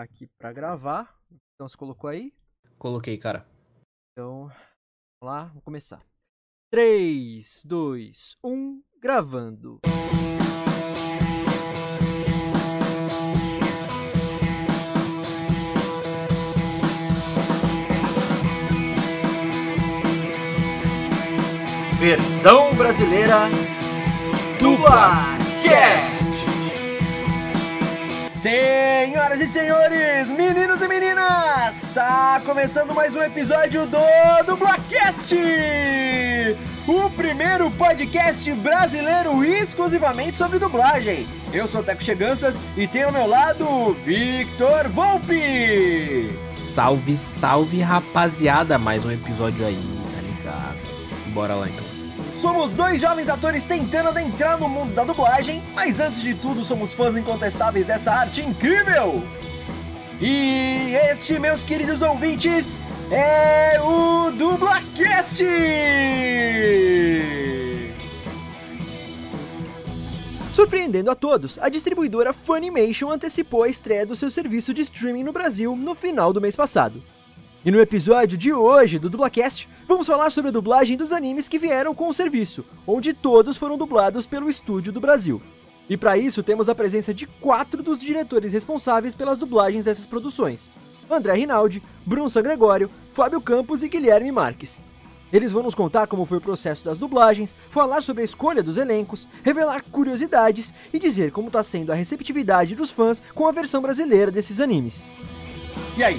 colocar aqui para gravar. Então você colocou aí? Coloquei, cara. Então, vamos lá, vamos começar. 3, 2, 1, gravando. Versão brasileira do Blacast. Senhoras e senhores, meninos e meninas, está começando mais um episódio do Dublacast, o primeiro podcast brasileiro exclusivamente sobre dublagem. Eu sou o Teco Cheganças e tenho ao meu lado Victor Volpe. Salve, salve, rapaziada. Mais um episódio aí, tá ligado? Bora lá então. Somos dois jovens atores tentando adentrar no mundo da dublagem, mas antes de tudo somos fãs incontestáveis dessa arte incrível! E este, meus queridos ouvintes, é o Dublacast! Surpreendendo a todos, a distribuidora Funimation antecipou a estreia do seu serviço de streaming no Brasil no final do mês passado. E no episódio de hoje do Dublacast, vamos falar sobre a dublagem dos animes que vieram com o serviço, onde todos foram dublados pelo estúdio do Brasil. E para isso temos a presença de quatro dos diretores responsáveis pelas dublagens dessas produções: André Rinaldi, Bruno San Gregório, Fábio Campos e Guilherme Marques. Eles vão nos contar como foi o processo das dublagens, falar sobre a escolha dos elencos, revelar curiosidades e dizer como está sendo a receptividade dos fãs com a versão brasileira desses animes. E aí,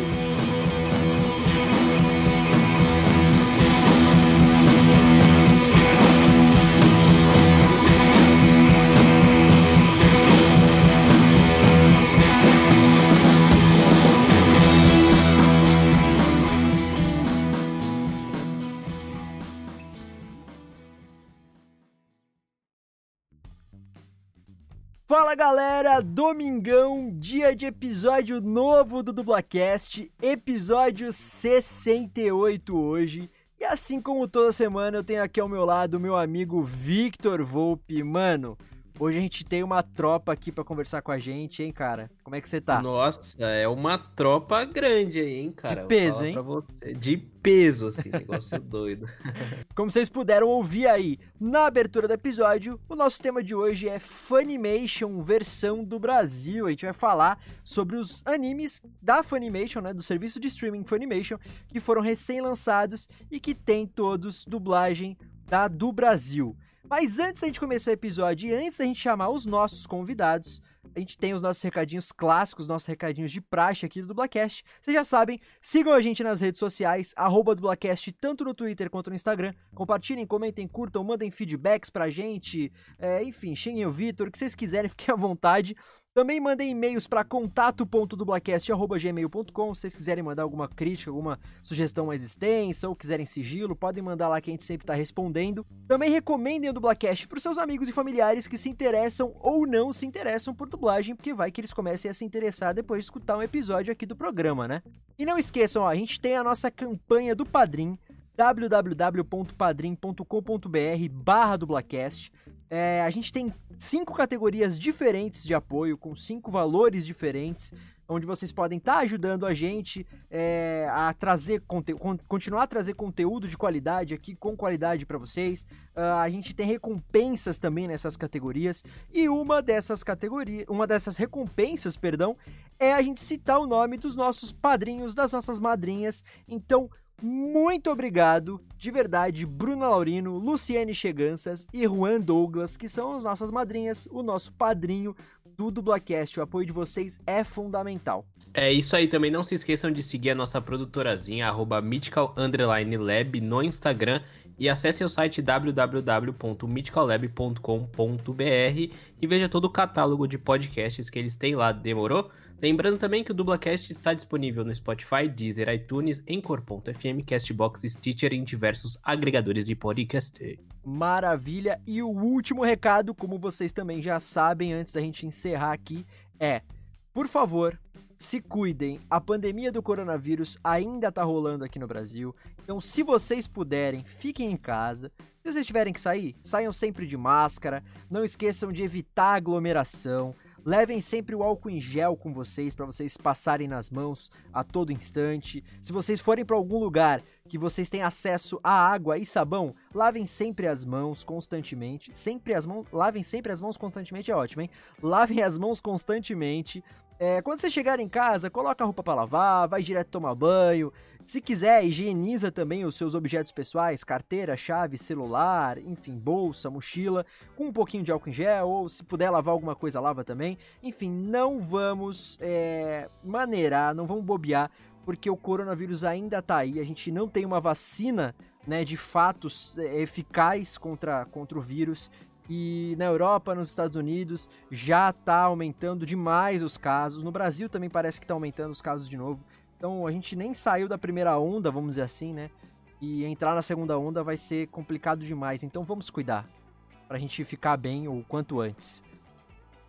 Fala galera, domingão, dia de episódio novo do Dublacast, episódio 68 hoje. E assim como toda semana, eu tenho aqui ao meu lado o meu amigo Victor Volpe. Mano, hoje a gente tem uma tropa aqui para conversar com a gente, hein, cara? Como é que você tá? Nossa, é uma tropa grande aí, hein, cara? De peso, hein? De peso, assim, negócio doido. Como vocês puderam ouvir aí na abertura do episódio, o nosso tema de hoje é Funimation versão do Brasil. A gente vai falar sobre os animes da Funimation, né, do serviço de streaming Funimation, que foram recém-lançados e que tem todos dublagem da do Brasil. Mas antes da gente começar o episódio e antes da gente chamar os nossos convidados, a gente tem os nossos recadinhos clássicos, nossos recadinhos de praxe aqui do Dublacast. Vocês já sabem, sigam a gente nas redes sociais, arroba Dublacast, tanto no Twitter quanto no Instagram. Compartilhem, comentem, curtam, mandem feedbacks pra gente. É, enfim, xinguem o Vitor, o que vocês quiserem, fiquem à vontade. Também mandem e-mails para contato.dublacast.gmail.com se vocês quiserem mandar alguma crítica, alguma sugestão mais extensa ou quiserem sigilo, podem mandar lá que a gente sempre está respondendo. Também recomendem o Dublacast para seus amigos e familiares que se interessam ou não se interessam por dublagem, porque vai que eles comecem a se interessar depois de escutar um episódio aqui do programa, né? E não esqueçam, ó, a gente tem a nossa campanha do Padrim, www.padrim.com.br barra. É, a gente tem cinco categorias diferentes de apoio, com cinco valores diferentes, onde vocês podem estar tá ajudando a gente é, a trazer continuar a trazer conteúdo de qualidade aqui, com qualidade para vocês. Uh, a gente tem recompensas também nessas categorias, e uma dessas categorias, uma dessas recompensas, perdão, é a gente citar o nome dos nossos padrinhos, das nossas madrinhas. Então, muito obrigado, de verdade, Bruna Laurino, Luciane Cheganças e Juan Douglas, que são as nossas madrinhas, o nosso padrinho do Dublacast. O apoio de vocês é fundamental. É isso aí, também não se esqueçam de seguir a nossa produtorazinha, arroba no Instagram e acesse o site www.mythicallab.com.br e veja todo o catálogo de podcasts que eles têm lá, demorou? Lembrando também que o Dublacast está disponível no Spotify, Deezer, iTunes, Encore.fm, Castbox, Stitcher e em diversos agregadores de podcast. Maravilha! E o último recado, como vocês também já sabem, antes da gente encerrar aqui, é, por favor, se cuidem. A pandemia do coronavírus ainda tá rolando aqui no Brasil. Então, se vocês puderem, fiquem em casa. Se vocês tiverem que sair, saiam sempre de máscara. Não esqueçam de evitar aglomeração. Levem sempre o álcool em gel com vocês para vocês passarem nas mãos a todo instante. Se vocês forem para algum lugar que vocês têm acesso a água e sabão, lavem sempre as mãos constantemente. Sempre as mãos, lavem sempre as mãos constantemente é ótimo, hein? Lavem as mãos constantemente. É, quando você chegar em casa, coloca a roupa para lavar, vai direto tomar banho. Se quiser, higieniza também os seus objetos pessoais, carteira, chave, celular, enfim, bolsa, mochila, com um pouquinho de álcool em gel, ou se puder lavar alguma coisa, lava também. Enfim, não vamos é, maneirar, não vamos bobear, porque o coronavírus ainda tá aí, a gente não tem uma vacina, né, de fatos é, eficaz contra, contra o vírus, e na Europa, nos Estados Unidos, já está aumentando demais os casos. No Brasil também parece que está aumentando os casos de novo. Então a gente nem saiu da primeira onda, vamos dizer assim, né? E entrar na segunda onda vai ser complicado demais. Então vamos cuidar para a gente ficar bem o quanto antes.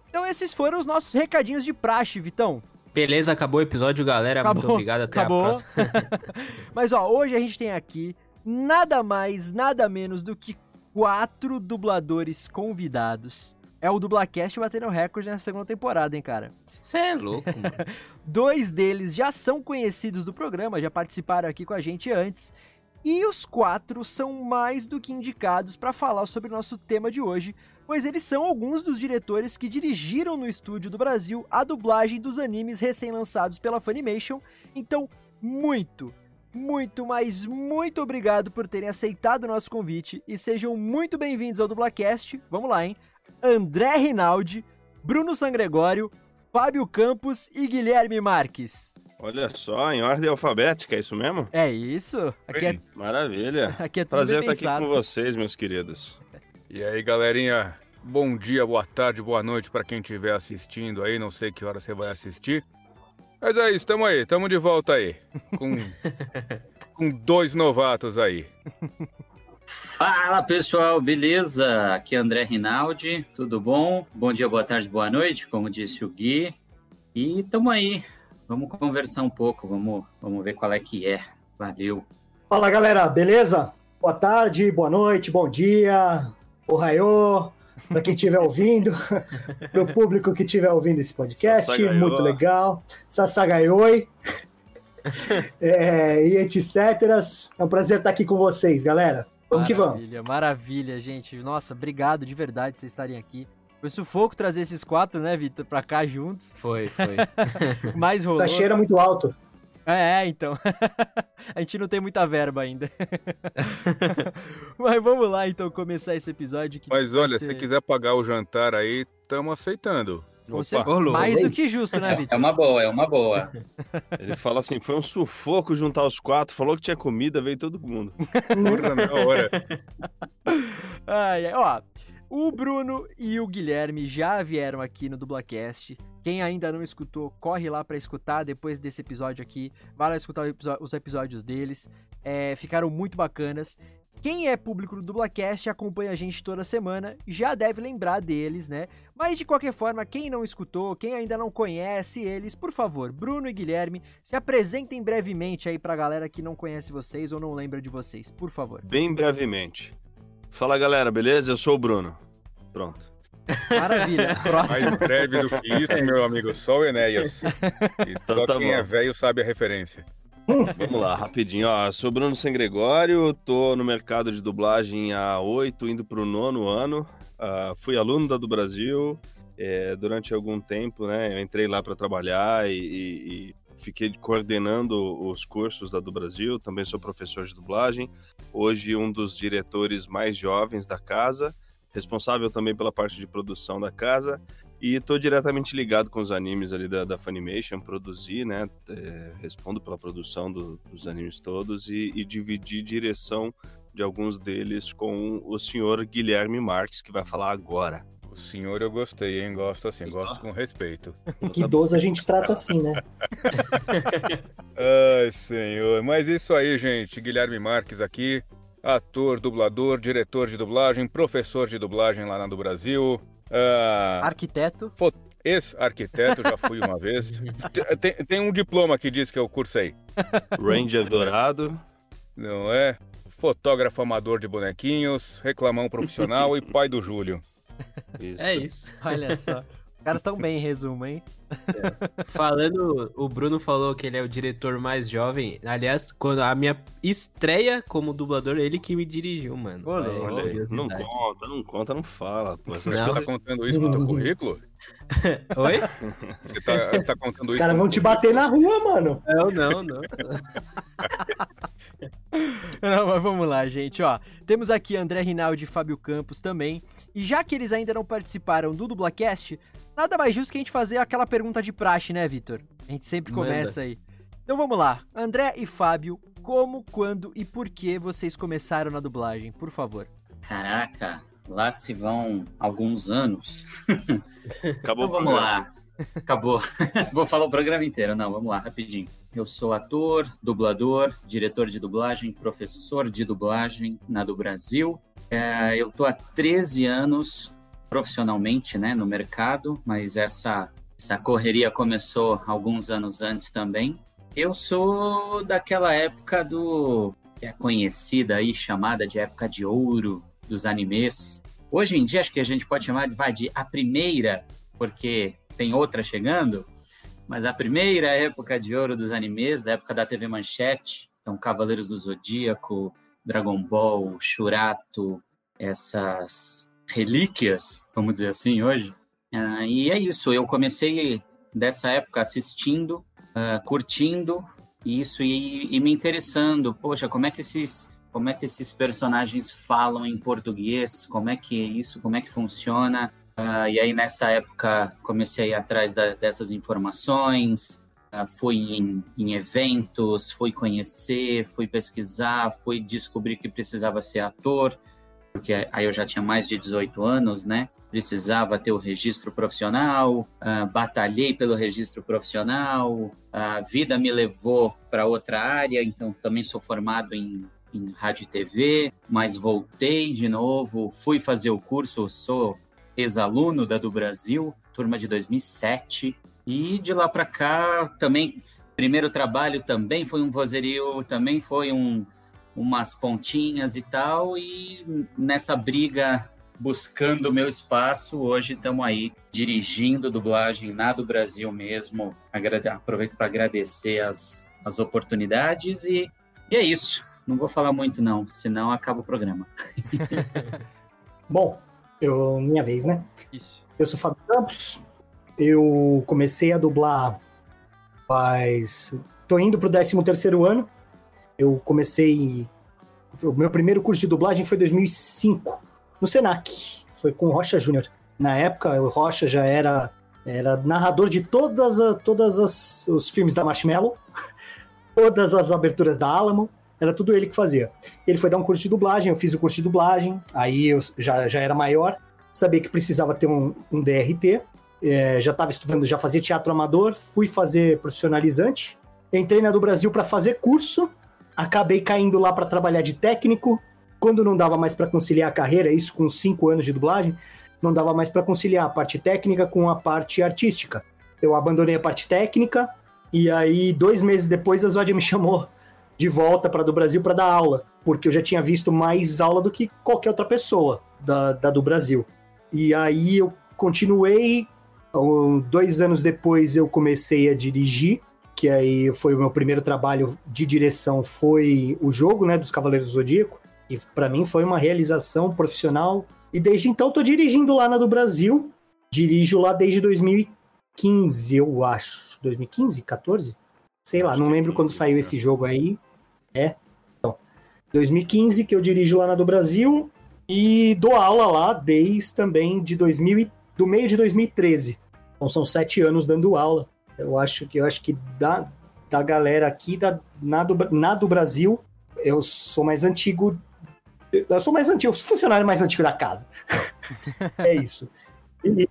Então esses foram os nossos recadinhos de praxe, Vitão. Beleza, acabou o episódio, galera. Acabou, Muito obrigado, até acabou. a próxima. Mas ó, hoje a gente tem aqui nada mais, nada menos do que quatro dubladores convidados. É o Dublacast batendo recorde na segunda temporada, hein, cara? Você é louco, mano. Dois deles já são conhecidos do programa, já participaram aqui com a gente antes. E os quatro são mais do que indicados para falar sobre o nosso tema de hoje, pois eles são alguns dos diretores que dirigiram no estúdio do Brasil a dublagem dos animes recém-lançados pela Funimation. Então, muito, muito, mas muito obrigado por terem aceitado o nosso convite e sejam muito bem-vindos ao Dublacast. Vamos lá, hein? André Rinaldi, Bruno Sangregório, Fábio Campos e Guilherme Marques. Olha só, em ordem alfabética, é isso mesmo? É isso. Aqui é... Maravilha. Aqui é tudo Prazer estar aqui com vocês, meus queridos. E aí, galerinha? Bom dia, boa tarde, boa noite para quem estiver assistindo aí. Não sei que hora você vai assistir. Mas é isso, tamo aí, tamo de volta aí. Com, com dois novatos aí. Fala pessoal, beleza? Aqui é André Rinaldi, tudo bom? Bom dia, boa tarde, boa noite, como disse o Gui. E tamo aí, vamos conversar um pouco, vamos, vamos ver qual é que é. Valeu. Fala galera, beleza? Boa tarde, boa noite, bom dia, ohaiô, para quem estiver ouvindo, para o público que estiver ouvindo esse podcast, Sassagaiô. muito legal. Sassagaioi. é, e etc. É um prazer estar aqui com vocês, galera. Vamos maravilha, que vamos. Maravilha, maravilha, gente. Nossa, obrigado de verdade vocês estarem aqui. Foi sufoco trazer esses quatro, né, Vitor, pra cá juntos. Foi, foi. Mais rolou. Tá cheiro muito alto. É, é, então. a gente não tem muita verba ainda. Mas vamos lá, então, começar esse episódio. Mas olha, ser... se quiser pagar o jantar aí, estamos aceitando. Você, mais do que justo, né, Vitor? É uma boa, é uma boa. Ele fala assim: foi um sufoco juntar os quatro, falou que tinha comida, veio todo mundo. Porra, na hora. Ai, ó. O Bruno e o Guilherme já vieram aqui no Dublacast. Quem ainda não escutou, corre lá para escutar depois desse episódio aqui. Vai lá escutar os episódios deles. É, ficaram muito bacanas. Quem é público do Dublacast e acompanha a gente toda semana já deve lembrar deles, né? Mas de qualquer forma, quem não escutou, quem ainda não conhece eles, por favor, Bruno e Guilherme, se apresentem brevemente aí pra galera que não conhece vocês ou não lembra de vocês, por favor. Bem brevemente. Fala galera, beleza? Eu sou o Bruno. Pronto. Maravilha. Próximo. Mais breve do que isso, meu amigo, só o Enéas. E então, só tá quem bom. é velho sabe a referência. Vamos lá, rapidinho. Ó, sou Bruno Sem Gregório, tô no mercado de dublagem há oito, indo para o nono ano. Uh, fui aluno da do Brasil é, durante algum tempo, né? Eu entrei lá para trabalhar e, e, e fiquei coordenando os cursos da do Brasil, também sou professor de dublagem. Hoje um dos diretores mais jovens da casa, responsável também pela parte de produção da casa e estou diretamente ligado com os animes ali da, da Funimation, produzi, né? É, respondo pela produção do, dos animes todos e, e dividi direção de alguns deles com o senhor Guilherme Marques, que vai falar agora. O senhor eu gostei, hein? Gosto assim, gosto com respeito. Que idoso a gente trata assim, né? Ai, senhor. Mas isso aí, gente. Guilherme Marques aqui, ator, dublador, diretor de dublagem, professor de dublagem lá na do Brasil. Uh, arquiteto. ex-arquiteto, já fui uma vez. Tem, tem, um diploma que diz que eu cursei. Ranger Dourado. Não é? Fotógrafo amador de bonequinhos, reclamão profissional e pai do Júlio. Isso. É isso. Olha só. Os caras estão bem, em resumo, hein? É. Falando, o Bruno falou que ele é o diretor mais jovem. Aliás, quando a minha estreia como dublador, ele que me dirigiu, mano. Olha, olha aí, não conta, não conta, não fala. Pô. Você não. tá contando isso no teu currículo? Oi? Você tá, tá contando Os isso? Os caras vão te bater na rua, mano. Não, não, não. não, mas vamos lá, gente, ó. Temos aqui André Rinaldi e Fábio Campos também. E já que eles ainda não participaram do Dublacast, nada mais justo que a gente fazer aquela pergunta de praxe, né, Vitor? A gente sempre começa Manda. aí. Então vamos lá. André e Fábio, como, quando e por que vocês começaram na dublagem, por favor? Caraca, lá se vão alguns anos. Acabou então, vamos lá. Acabou. Vou falar o programa inteiro. Não, vamos lá, rapidinho. Eu sou ator, dublador, diretor de dublagem, professor de dublagem na do Brasil. É, eu tô há 13 anos profissionalmente né, no mercado, mas essa, essa correria começou alguns anos antes também. Eu sou daquela época do que é conhecida aí, chamada de época de ouro dos animes. Hoje em dia, acho que a gente pode chamar de, vai, de a primeira, porque tem outra chegando, mas a primeira época de ouro dos animes, da época da TV Manchete, então Cavaleiros do Zodíaco, Dragon Ball, Shurato, essas relíquias, vamos dizer assim, hoje. Uh, e é isso, eu comecei dessa época assistindo, uh, curtindo isso e, e, me interessando. Poxa, como é que esses como é que esses personagens falam em português? Como é que é isso? Como é que funciona? Uh, e aí, nessa época, comecei a ir atrás da, dessas informações, uh, fui em, em, eventos, fui conhecer, fui pesquisar, fui descobrir que precisava ser ator, porque aí eu já tinha mais de 18 anos, né? Precisava ter o registro profissional, uh, batalhei pelo registro profissional, a vida me levou para outra área, então também sou formado em, em rádio e TV, mas voltei de novo, fui fazer o curso, sou ex-aluno da do Brasil, turma de 2007, e de lá para cá também, primeiro trabalho também foi um vozerio, também foi um, umas pontinhas e tal, e nessa briga buscando o meu espaço, hoje estamos aí dirigindo dublagem na do Brasil mesmo. Agrade aproveito para agradecer as, as oportunidades e, e é isso. Não vou falar muito não, senão acaba o programa. Bom, eu, minha vez, né? Isso. Eu sou Fábio Campos. Eu comecei a dublar faz. Tô indo pro 13 terceiro ano. Eu comecei. O meu primeiro curso de dublagem foi em 2005, no Senac. Foi com o Rocha Júnior. Na época, o Rocha já era, era narrador de todas, a, todas as, os filmes da Marshmallow, todas as aberturas da Alamo. Era tudo ele que fazia. Ele foi dar um curso de dublagem, eu fiz o curso de dublagem, aí eu já, já era maior, sabia que precisava ter um, um DRT, é, já estava estudando, já fazia teatro amador, fui fazer profissionalizante, entrei na do Brasil para fazer curso, acabei caindo lá para trabalhar de técnico, quando não dava mais para conciliar a carreira, isso com cinco anos de dublagem, não dava mais para conciliar a parte técnica com a parte artística. Eu abandonei a parte técnica e aí dois meses depois a Zod me chamou de volta para do Brasil para dar aula, porque eu já tinha visto mais aula do que qualquer outra pessoa da, da do Brasil. E aí eu continuei, dois anos depois eu comecei a dirigir, que aí foi o meu primeiro trabalho de direção, foi o jogo né, dos Cavaleiros do Zodíaco, e para mim foi uma realização profissional. E desde então estou dirigindo lá na do Brasil, dirijo lá desde 2015, eu acho. 2015, 14? Sei lá, não lembro quando saiu esse jogo aí. É. Então, 2015 que eu dirijo lá na do Brasil e dou aula lá desde também de 2000 do meio de 2013. Então são sete anos dando aula. Eu acho que eu acho que da, da galera aqui da, na, do, na do Brasil, eu sou mais antigo. Eu sou mais antigo, eu sou funcionário mais antigo da casa. é isso. E,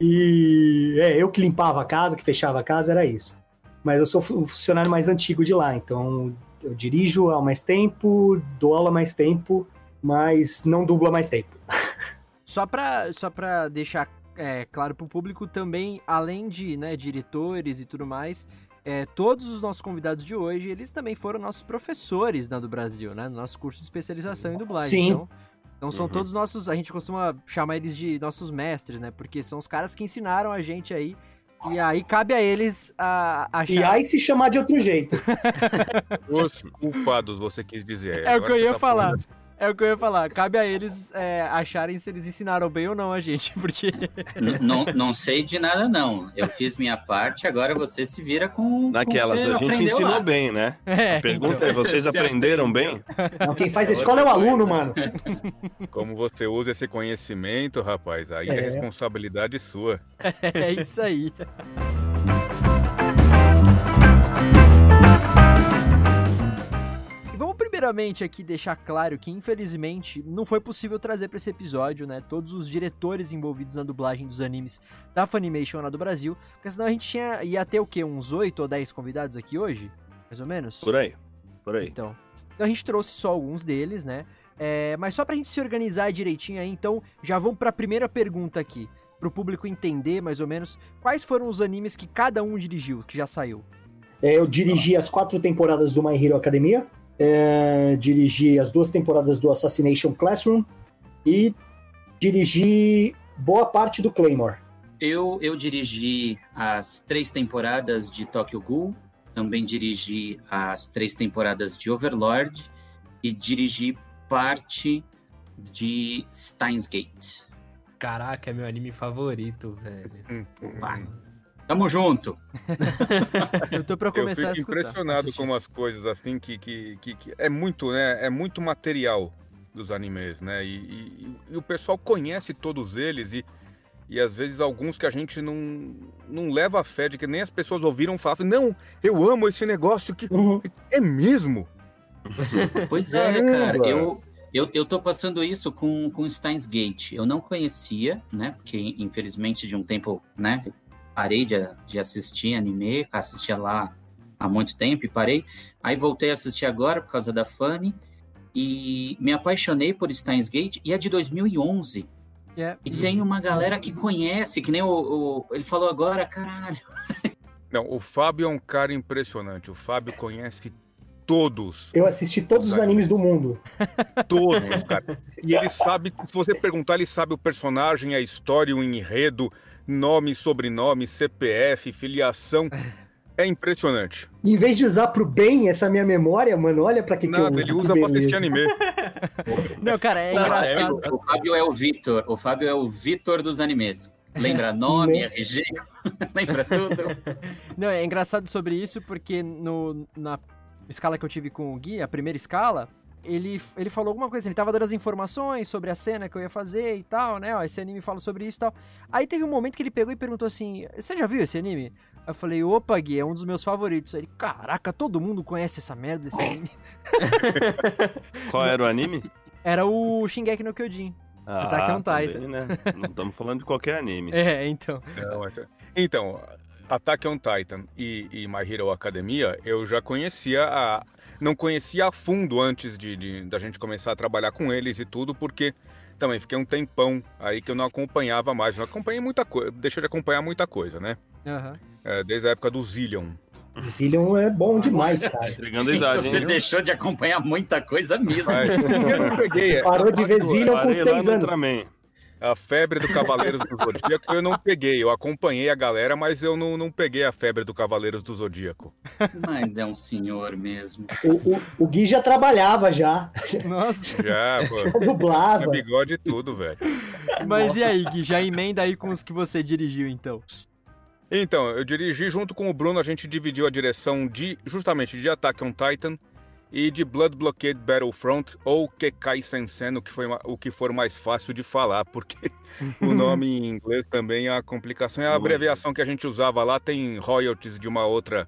e é, eu que limpava a casa, que fechava a casa, era isso. Mas eu sou funcionário mais antigo de lá, então eu dirijo há mais tempo, dou aula há mais tempo, mas não dublo há mais tempo. Só pra, só pra deixar é, claro pro público também, além de né, diretores e tudo mais, é, todos os nossos convidados de hoje, eles também foram nossos professores né, do Brasil, né? No nosso curso de especialização Sim. em dublagem. Sim. Então, então são uhum. todos nossos, a gente costuma chamar eles de nossos mestres, né? Porque são os caras que ensinaram a gente aí. E aí cabe a eles a, achar... E aí se chamar de outro jeito. Os culpados, você quis dizer. É Agora o que eu ia tá falar. Falando... É o que eu ia falar. Cabe a eles é, acharem se eles ensinaram bem ou não a gente, porque. não, não sei de nada, não. Eu fiz minha parte, agora você se vira com. Naquelas, com a gente ensinou lá. bem, né? É, a pergunta então, é: vocês aprenderam bem? Não, quem faz a escola é o aluno, mano. Como você usa esse conhecimento, rapaz, aí é, é responsabilidade sua. É isso aí. Primeiramente aqui deixar claro que infelizmente não foi possível trazer para esse episódio, né, todos os diretores envolvidos na dublagem dos animes da Funimation lá do Brasil, porque senão a gente tinha, ia ter o quê? Uns 8 ou 10 convidados aqui hoje? Mais ou menos? Por aí. Por aí. Então, então a gente trouxe só alguns deles, né? É, mas só pra gente se organizar direitinho aí, então já vamos para a primeira pergunta aqui, pro público entender mais ou menos quais foram os animes que cada um dirigiu, que já saiu. É, eu dirigi as quatro temporadas do My Hero Academia, é, dirigi as duas temporadas do Assassination Classroom e dirigi boa parte do Claymore. Eu, eu dirigi as três temporadas de Tokyo Ghoul, também dirigi as três temporadas de Overlord e dirigi parte de Steins Gate. Caraca, é meu anime favorito, velho. Hum, Tamo junto. eu tô pra começar eu fico a impressionado com umas coisas assim que, que, que, que, é muito, né? É muito material dos animes, né? E, e, e, o pessoal conhece todos eles e, e às vezes alguns que a gente não, não leva a fé de que nem as pessoas ouviram falar, não, eu amo esse negócio que uhum. é mesmo. Pois é, cara, eu, eu, eu tô passando isso com, com Steins Gate. Eu não conhecia, né? Porque infelizmente de um tempo, né? Parei de, de assistir anime, assistia lá há muito tempo e parei. Aí voltei a assistir agora por causa da Fanny e me apaixonei por Steins Gate e é de 2011. Yeah. E tem uma galera que conhece, que nem o, o, ele falou agora, caralho. Não, o Fábio é um cara impressionante. O Fábio conhece todos. Eu assisti todos os animes do mundo. Todos, cara. E ele sabe, se você perguntar, ele sabe o personagem, a história, o enredo, nome, sobrenome, CPF, filiação. É impressionante. Em vez de usar pro bem essa minha memória, mano, olha pra que, Nada, que eu uso. ele usa pra assistir anime. Não, cara, é engraçado. O Fábio é o Vitor. O Fábio é o Vitor dos animes. Lembra nome, RG, lembra tudo. Não, é engraçado sobre isso porque no, na escala que eu tive com o Gui, a primeira escala, ele, ele falou alguma coisa, ele tava dando as informações sobre a cena que eu ia fazer e tal, né? Ó, esse anime fala sobre isso e tal. Aí teve um momento que ele pegou e perguntou assim: Você já viu esse anime? Aí eu falei, opa, Gui, é um dos meus favoritos. Aí ele, caraca, todo mundo conhece essa merda desse anime. Qual era o anime? Era o Shingeki no Kyojin. Ah, Attack on tá Titan. né? Não estamos falando de qualquer anime. É, então. então, Attack on Titan e, e My Hero Academia, eu já conhecia a. Não conhecia a fundo antes de, de, da gente começar a trabalhar com eles e tudo, porque também fiquei um tempão aí que eu não acompanhava mais. Não acompanhei muita coisa, deixei de acompanhar muita coisa, né? Uhum. É, desde a época do Zillion. Zillion é bom demais, cara. Chegando a idade, Você hein? deixou de acompanhar muita coisa mesmo. Mas, eu não peguei. Parou de ver Zillion com seis anos. Também. A febre do Cavaleiros do Zodíaco eu não peguei. Eu acompanhei a galera, mas eu não, não peguei a febre do Cavaleiros do Zodíaco. Mas é um senhor mesmo. O, o, o Gui já trabalhava já. Nossa. Já, pô. Já dublava. É bigode e tudo, velho. Mas Nossa. e aí, Gui? Já emenda aí com os que você dirigiu, então. Então, eu dirigi junto com o Bruno, a gente dividiu a direção de justamente de Attack on Titan e de Blood Blockade Battlefront ou Kekai Sensen, o que, foi, o que for mais fácil de falar, porque o nome em inglês também é uma complicação. É a abreviação que a gente usava lá, tem royalties de uma outra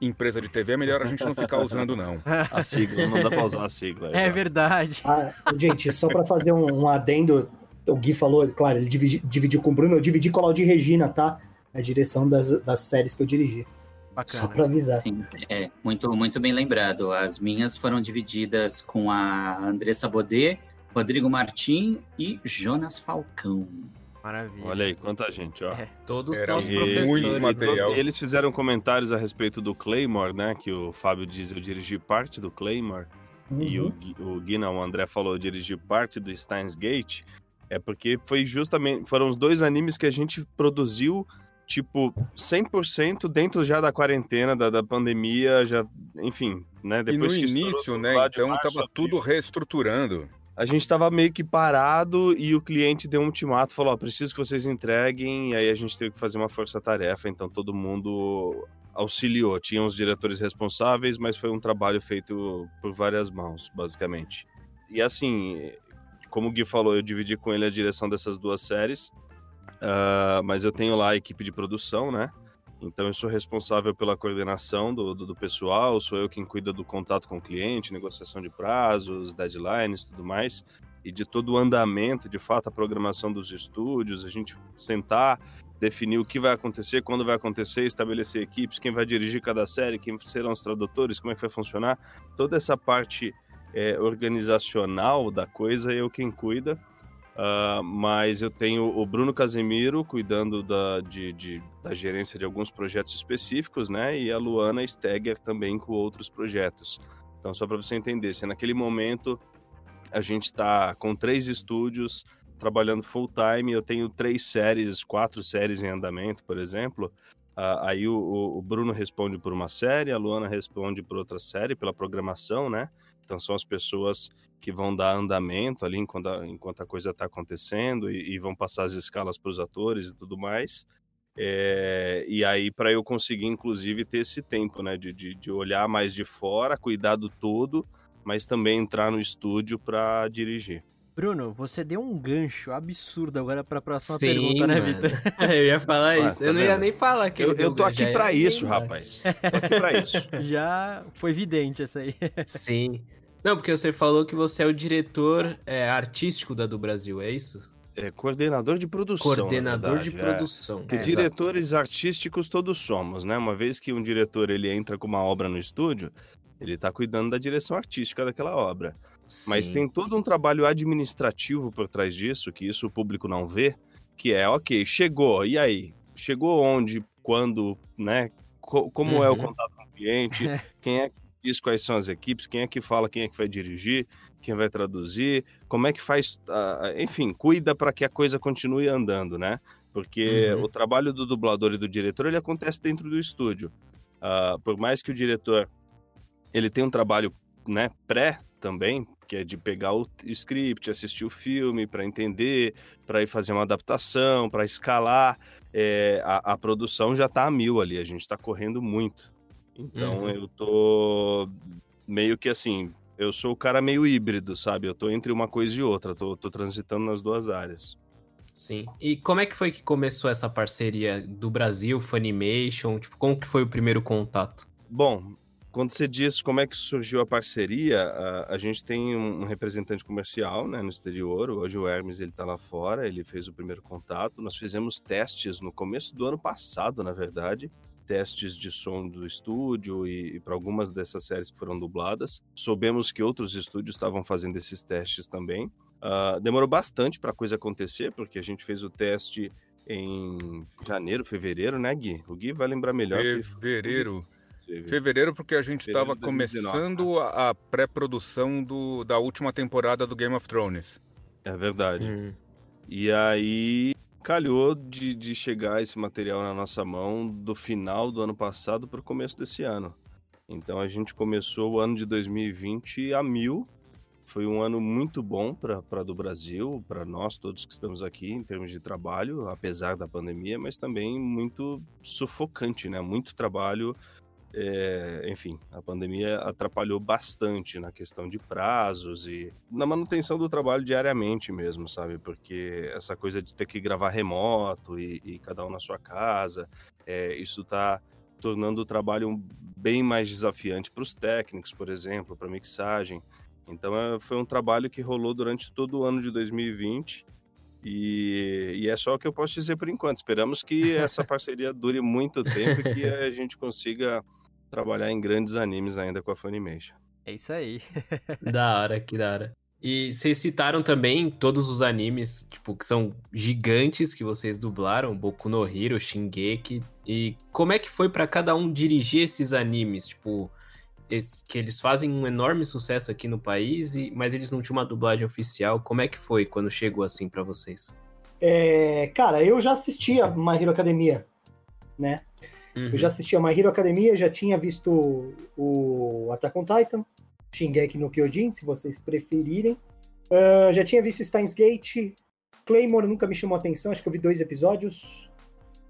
empresa de TV, é melhor a gente não ficar usando, não. A sigla, não dá pra usar a sigla. É, é verdade. Ah, gente, só para fazer um, um, adendo, o Gui falou, claro, ele dividi, dividiu com o Bruno, eu dividi com a Laudir Regina, tá? A direção das, das séries que eu dirigi. Bacana. Só para avisar. Sim, é, muito, muito bem lembrado. As minhas foram divididas com a Andressa Baudet, Rodrigo Martim e Jonas Falcão. Maravilha. Olha aí, quanta gente, ó. É, todos Era nossos professores. muito material. Eles fizeram comentários a respeito do Claymore, né? Que o Fábio diz eu dirigi parte do Claymore. E o, Uhum. O Gui, não, o André falou dirigir parte do Steins Gate. É porque foi justamente. Foram os dois animes que a gente produziu, tipo, 100% dentro já da quarentena, da, da pandemia, já. Enfim, né? E no Depois que estourou início, né? Então março, tava tudo reestruturando. a gente tava meio que parado e o cliente deu um ultimato, falou, ó, preciso que vocês entreguem, e aí a gente teve que fazer uma força-tarefa, então todo mundo auxiliou. Tinha os diretores responsáveis, mas foi um trabalho feito por várias mãos, basicamente. E assim, como o Gui falou, eu dividi com ele a direção dessas duas séries, ah, mas eu tenho lá a equipe de produção, né? Então eu sou responsável pela coordenação do, do, do pessoal, sou eu quem cuida do contato com o cliente, negociação de prazos, deadlines, tudo mais, e de todo o andamento, de fato, a programação dos estúdios, a gente sentar, definir o que vai acontecer, quando vai acontecer, estabelecer equipes, quem vai dirigir cada série, quem serão os tradutores, como é que vai funcionar, toda essa parte é, organizacional da coisa é eu quem cuida. Uh, mas eu tenho o Bruno Casemiro cuidando da, de, de, da gerência de alguns projetos específicos, né? E a Luana Stegger também com outros projetos. Então, só para você entender, se naquele momento a gente está com três estúdios trabalhando full time, eu tenho três séries, quatro séries em andamento, por exemplo. Uh, aí o, o Bruno responde por uma série, a Luana responde por outra série, pela programação, né? Então são as pessoas que vão dar andamento ali enquanto a, enquanto a coisa está acontecendo e, e, vão passar as escalas para os atores e tudo mais. É, e aí para eu conseguir, inclusive, ter esse tempo, né, de, de, de, olhar mais de fora, cuidar do todo, mas também entrar no estúdio para dirigir. Bruno, você deu um gancho absurdo agora para a próxima Sim, pergunta, né, Vitor? eu ia falar Ah, isso. tá eu não ia nem falar que Eu, eu tô aqui para isso, rapaz. Tô aqui para isso. Já foi vidente essa aí. Sim. Não, porque você falou que você é o diretor é, artístico da do Brasil, é isso? É coordenador de produção. Coordenador na verdade, de é. produção. Porque É, diretores artísticos todos somos, né? Uma vez que um diretor ele entra com uma obra no estúdio, ele tá cuidando da direção artística daquela obra. Mas tem todo um trabalho administrativo por trás disso, que isso o público não vê, que é, ok, chegou, e aí? Chegou onde, quando, né? Co- como é o Uhum. contato com o cliente? quem é que diz quais são as equipes? Quem é que fala quem é que vai dirigir? Quem vai traduzir? Como é que faz? ah, enfim, cuida para que a coisa continue andando, né? Porque Uhum. o trabalho do dublador e do diretor, ele acontece dentro do estúdio. Ah, por mais que o diretor ele tem um trabalho né, pré também, que é de pegar o script, assistir o filme para entender, para ir fazer uma adaptação, para escalar. É, a, a produção já tá a mil ali, a gente está correndo muito. Então Uhum. eu tô meio que assim, eu sou o cara meio híbrido, sabe? Eu tô entre uma coisa e outra, tô, tô transitando nas duas áreas. Sim. E como é que foi que começou essa parceria do Brasil, Funimation? Tipo, como que foi o primeiro contato? Bom, quando você diz como é que surgiu a parceria, a, a gente tem um, um representante comercial né, no exterior. Hoje o Hermes ele está lá fora, ele fez o primeiro contato. Nós fizemos testes no começo do ano passado, na verdade. Testes de som do estúdio e, e para algumas dessas séries que foram dubladas. Soubemos que outros estúdios estavam fazendo esses testes também. Ah, demorou bastante para a coisa acontecer, porque a gente fez o teste em janeiro, fevereiro, né, Gui? O Gui vai lembrar melhor. Fevereiro. Teve- Fevereiro, porque a gente estava de 2019, começando a, a pré-produção do- da última temporada do Game of Thrones. É verdade. Hum. E aí calhou de, de chegar esse material na nossa mão do final do ano passado para o começo desse ano. Então a gente começou o ano de 2020 a mil. Foi um ano muito bom para do Brasil, para nós todos que estamos aqui em termos de trabalho, apesar da pandemia, mas também muito sufocante, né? Muito trabalho. É, enfim, a pandemia atrapalhou bastante na questão de prazos e na manutenção do trabalho diariamente mesmo, sabe? Porque essa coisa de ter que gravar remoto e, e cada um na sua casa, é, isso tá tornando o trabalho bem mais desafiante para os técnicos, por exemplo, para mixagem. Então é, foi um trabalho que rolou durante todo o ano de 2020 e, e é só o que eu posso dizer por enquanto. Esperamos que essa parceria dure muito tempo e que a gente consiga trabalhar em grandes animes ainda com a Funimation. É isso aí. Da hora, que da hora. E vocês citaram também todos os animes, tipo, que são gigantes que vocês dublaram, Boku no Hero, Shingeki. E como é que foi para cada um dirigir esses animes? Tipo, que eles fazem um enorme sucesso aqui no país, e, mas eles não tinham uma dublagem oficial. Como é que foi quando chegou assim para vocês? É, cara, eu já assistia My Hero Academia, né? Uhum. Eu já assistia My Hero Academia, já tinha visto o Attack on Titan, Shingeki no Kyojin, se vocês preferirem. Uh, já tinha visto Steins Gate, Claymore nunca me chamou atenção, acho que eu vi dois episódios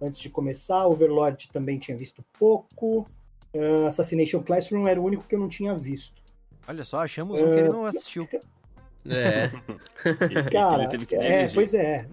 antes de começar. Overlord também tinha visto pouco. Uh, Assassination Classroom era o único que eu não tinha visto. Olha só, achamos um uh, que ele não assistiu. É. Cara, é, pois é.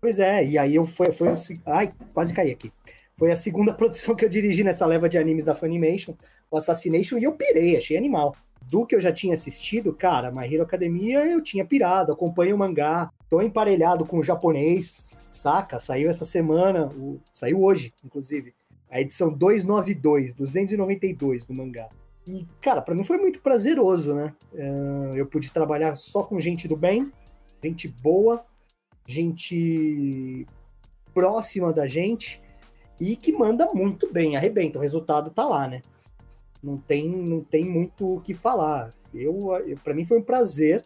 Pois é, e aí eu foi, foi o. Ai, quase caí aqui. Foi a segunda produção que eu dirigi nessa leva de animes da Funimation, o Assassination, e eu pirei, achei animal. Do que eu já tinha assistido, cara, My Hero Academia eu tinha pirado, acompanho o mangá, tô emparelhado com o japonês, saca? Saiu essa semana, o... saiu hoje, inclusive, a edição 292, 292 do mangá. E, cara, para mim foi muito prazeroso, né? Eu pude trabalhar só com gente do bem, gente boa, gente próxima da gente e que manda muito bem, arrebenta. O resultado tá lá, né? Não tem, não tem muito o que falar. Eu, eu para mim foi um prazer,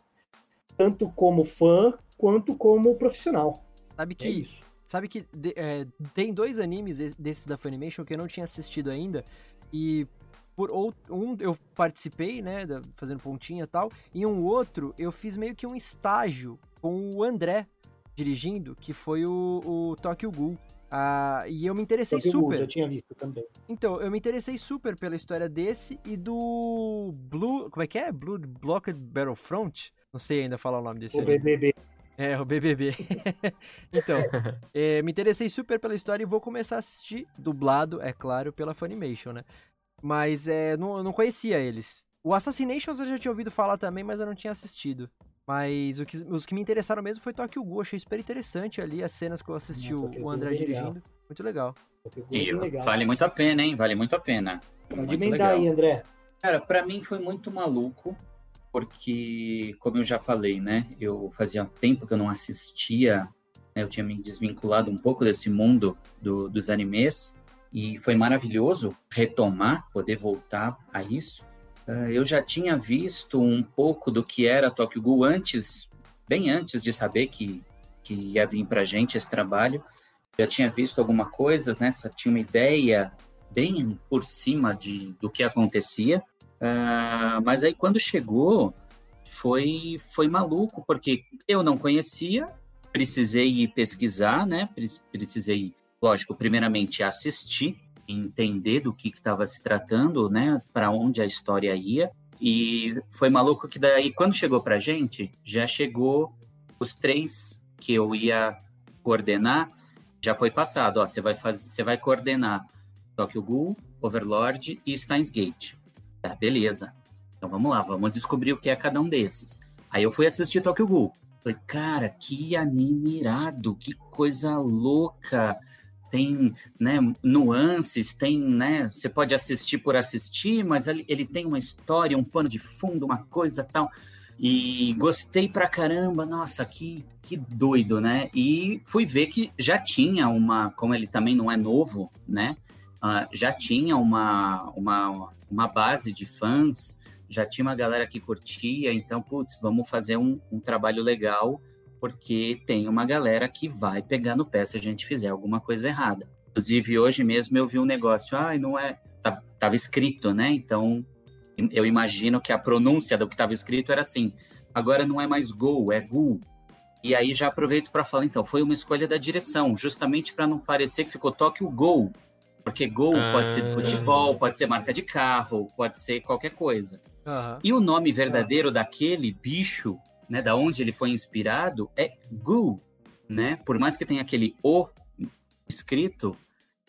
tanto como fã quanto como profissional. Sabe que é isso. Sabe que é, tem dois animes desses da Funimation que eu não tinha assistido ainda e por um eu participei, né, fazendo pontinha e tal, e um outro eu fiz meio que um estágio com o André dirigindo, que foi o, o Tokyo Ghoul. Ah, e eu me interessei super. Já tinha visto também. Então, eu me interessei super pela história desse e do Blue, como é que é? Blue Blocked Battlefront? Não sei ainda falar o nome desse. O aí. BBB. É, o BBB. então, é, me interessei super pela história e vou começar a assistir, dublado, é claro, pela Funimation, né? Mas é, não, eu não conhecia eles. O Assassinations eu já tinha ouvido falar também, mas eu não tinha assistido. Mas que, os que me interessaram mesmo foi Tokyo Ghoul. Achei super interessante ali as cenas que eu assisti não, o, o André é dirigindo. Muito legal. E legal. vale muito a pena, hein? Vale muito a pena. Pode emendar aí, André. Cara, para mim foi muito maluco, porque, como eu já falei, né? Eu fazia tempo que eu não assistia, né, eu tinha me desvinculado um pouco desse mundo do, dos animes. E foi maravilhoso retomar, poder voltar a isso. Uh, eu já tinha visto um pouco do que era Tokyo Ghoul antes, bem antes de saber que, que ia vir para gente esse trabalho. Já tinha visto alguma coisa, né? tinha uma ideia bem por cima de, do que acontecia. Uh, mas aí quando chegou, foi, foi maluco, porque eu não conhecia, precisei pesquisar, né? Precisei lógico, primeiramente assistir, entender do que estava se tratando, né, para onde a história ia. E foi maluco que daí, quando chegou para gente, já chegou os três que eu ia coordenar, já foi passado. Ó, você vai fazer, você vai coordenar Tokyo Ghoul, Overlord e Steins Gate. Tá, beleza. Então vamos lá, vamos descobrir o que é cada um desses. Aí eu fui assistir Tokyo Ghoul. Falei, cara, que anime irado, que coisa louca tem né, nuances, tem, né, você pode assistir por assistir, mas ele, ele tem uma história, um pano de fundo, uma coisa tal. E gostei pra caramba, nossa, que, que doido, né? E fui ver que já tinha uma, como ele também não é novo, né? Uh, já tinha uma, uma, uma base de fãs, já tinha uma galera que curtia, então, putz, vamos fazer um, um trabalho legal porque tem uma galera que vai pegar no pé se a gente fizer alguma coisa errada. Inclusive, hoje mesmo eu vi um negócio, ah, não é. Tava, escrito, né? Então, eu imagino que a pronúncia do que estava escrito era assim. Agora não é mais gol, é gul. E aí já aproveito para falar, então, foi uma escolha da direção, justamente para não parecer que ficou toque o gol. Porque gol ah. pode ser de futebol, pode ser marca de carro, pode ser qualquer coisa. Uhum. E o nome verdadeiro uhum. daquele bicho né, da onde ele foi inspirado, é Gu, né? Por mais que tenha aquele O escrito,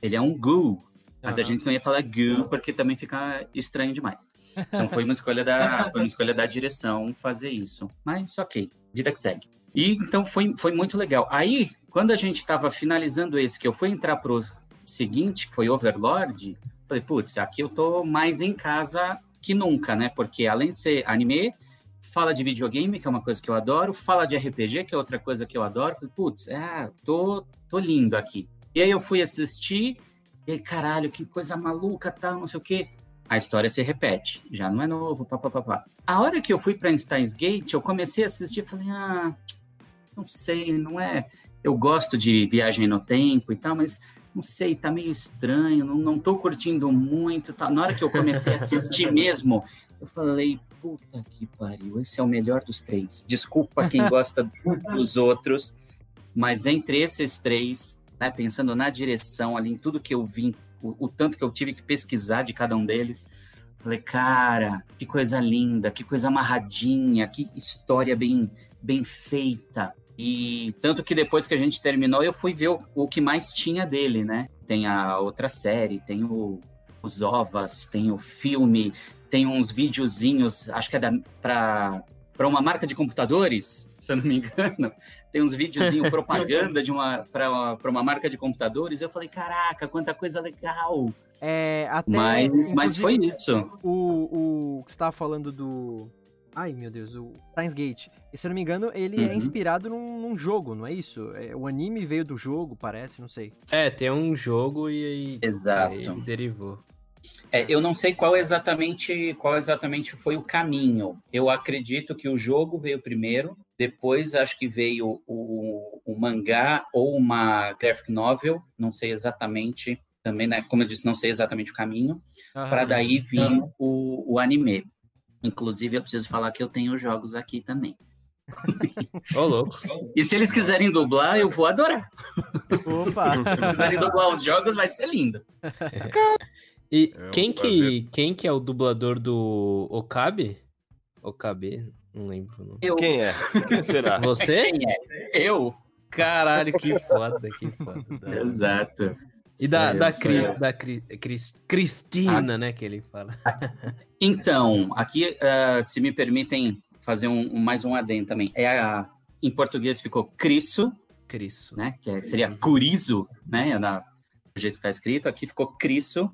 ele é um Gu. Mas uhum. a gente não ia falar Gu porque também fica estranho demais. Então foi uma escolha da, foi uma escolha da direção fazer isso. Mas ok, vida que segue. E então foi, foi muito legal. Aí, quando a gente estava finalizando esse, que eu fui entrar pro seguinte, que foi Overlord, falei, putz, aqui eu tô mais em casa que nunca, né? Porque além de ser anime, fala de videogame, que é uma coisa que eu adoro, fala de RPG, que é outra coisa que eu adoro. Falei, putz, é, tô, tô lindo aqui. E aí eu fui assistir, e caralho, que coisa maluca, tal, não sei o quê. A história se repete, já não é novo, papapá. A hora que eu fui para Steins Gate, eu comecei a assistir falei, ah, não sei, não é. Eu gosto de viagem no tempo e tal, mas não sei, tá meio estranho, não, não tô curtindo muito. Tá. Na hora que eu comecei a assistir mesmo, eu falei, puta que pariu, esse é o melhor dos três. Desculpa quem gosta dos outros, mas entre esses três, né, pensando na direção ali, em tudo que eu vi, o, o tanto que eu tive que pesquisar de cada um deles, falei, cara, que coisa linda, que coisa amarradinha, que história bem, bem feita. E tanto que depois que a gente terminou, eu fui ver o, o que mais tinha dele, né? Tem a outra série, tem o, os ovas, tem o filme, tem uns videozinhos, acho que é para para uma marca de computadores, se eu não me engano, tem uns videozinhos propaganda de uma para uma, uma marca de computadores. Eu falei, caraca, quanta coisa legal. É, até mas, mas foi isso. O, o que você estava falando do Ai, meu Deus, o Steins Gate. E, se eu não me engano, ele é uhum. é inspirado num, num, jogo, não é isso? É, o anime veio do jogo, parece, não sei. É, tem um jogo e aí, Exato. aí derivou. É, eu não sei qual exatamente qual exatamente foi o caminho. Eu acredito que o jogo veio primeiro, depois acho que veio o, o mangá ou uma graphic novel, não sei exatamente também, né? Como eu disse, não sei exatamente o caminho, para daí vir o, o anime. Inclusive, eu preciso falar que eu tenho jogos aqui também. Ô, oh, louco. E se eles quiserem dublar, eu vou adorar. Opa! se quiserem dublar os jogos, vai ser lindo. E é quem, que, quem que é o dublador do Okabe? Okabe? Não lembro. Eu. Quem é? Quem será? Você? Quem é? Eu. Caralho, que foda, que foda. Exato. E da, da, Cri, da Cri, Cris, Cristina, ah. né, que ele fala. Então, aqui, uh, se me permitem fazer um, mais um adendo também. É a, em português ficou Crisso. Crisso. Né, que é, seria Curizo, né, na, do jeito que está escrito. Aqui ficou Crisso.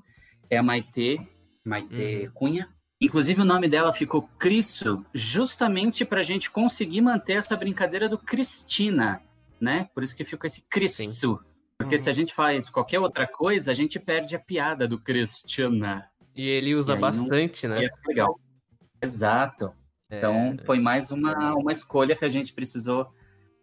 É a Maitê, Maitê uhum. Cunha. Inclusive, o nome dela ficou Crisso justamente para a gente conseguir manter essa brincadeira do Cristina, né? Por isso que ficou esse Crisso. Sim. Porque uhum. se a gente faz qualquer outra coisa, a gente perde a piada do Cristina. E ele usa e bastante, não... né? É legal. Exato. É... Então, foi mais uma, uma escolha que a gente precisou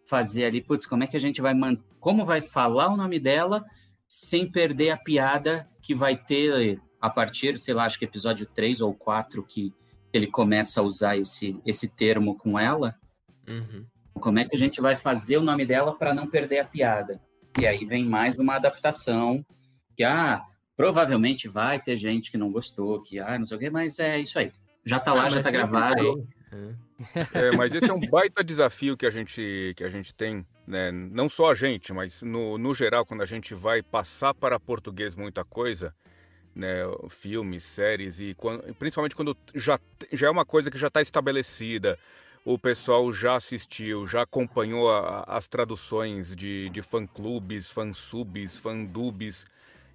fazer ali. Putz, como é que a gente vai... Man... Como vai falar o nome dela sem perder a piada que vai ter a partir, sei lá, acho que episódio 3 ou 4 que ele começa a usar esse, esse termo com ela. Uhum. Como é que a gente vai fazer o nome dela para não perder a piada? E aí vem mais uma adaptação que, ah, provavelmente vai ter gente que não gostou, que, ah, não sei o quê, mas é isso aí. Já tá ah, lá, já tá gravado. É, mas esse é um baita desafio que a gente, que a gente tem, né? Não só a gente, mas no, no geral, quando a gente vai passar para português muita coisa, né? Filmes, séries, e quando, principalmente quando já, já é uma coisa que já está estabelecida, o pessoal já assistiu, já acompanhou a, as traduções de, de fã-clubes, fã-subs, fã-dubs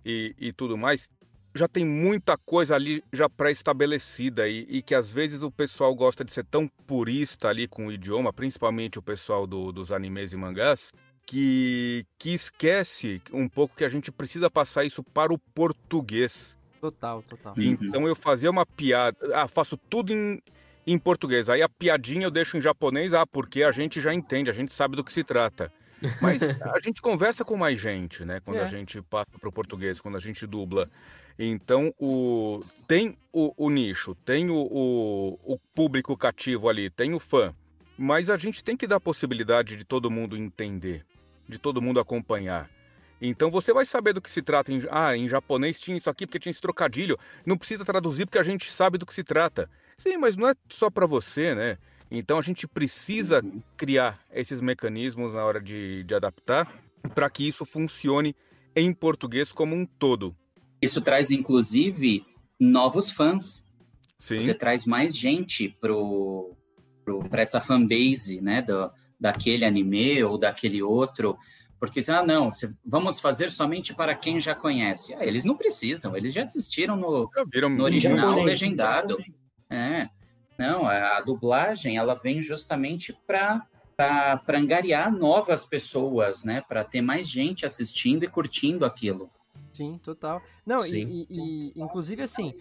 e, e tudo mais, já tem muita coisa ali já pré-estabelecida e, e, que às vezes o pessoal gosta de ser tão purista ali com o idioma, principalmente o pessoal do, dos animes e mangás, que, que esquece um pouco que a gente precisa passar isso para o português. Total, total. Então eu fazia uma piada, ah, faço tudo em, em português. Aí a piadinha eu deixo em japonês, ah, porque a gente já entende, a gente sabe do que se trata. Mas a gente conversa com mais gente, né? Quando é. a gente passa para o português, quando a gente dubla. Então, o, tem o, o nicho, tem o, o, o, público cativo ali, tem o fã. Mas a gente tem que dar a possibilidade de todo mundo entender, de todo mundo acompanhar. Então você vai saber do que se trata. Em, ah, em japonês tinha isso aqui porque tinha esse trocadilho. Não precisa traduzir porque a gente sabe do que se trata. Sim, mas não é só para você, né? Então a gente precisa criar esses mecanismos na hora de, de adaptar para que isso funcione em português como um todo. Isso traz, inclusive, novos fãs. Sim. Você traz mais gente pro, pro, para essa fanbase, né? Do, daquele anime ou daquele outro. Porque, ah, não, vamos fazer somente para quem já conhece. Ah, eles não precisam, eles já assistiram no, no original legendado. É. Não, a dublagem ela vem justamente para para angariar novas pessoas, né? Para ter mais gente assistindo e curtindo aquilo. Sim, total. Não, Sim. E, e, e, inclusive assim,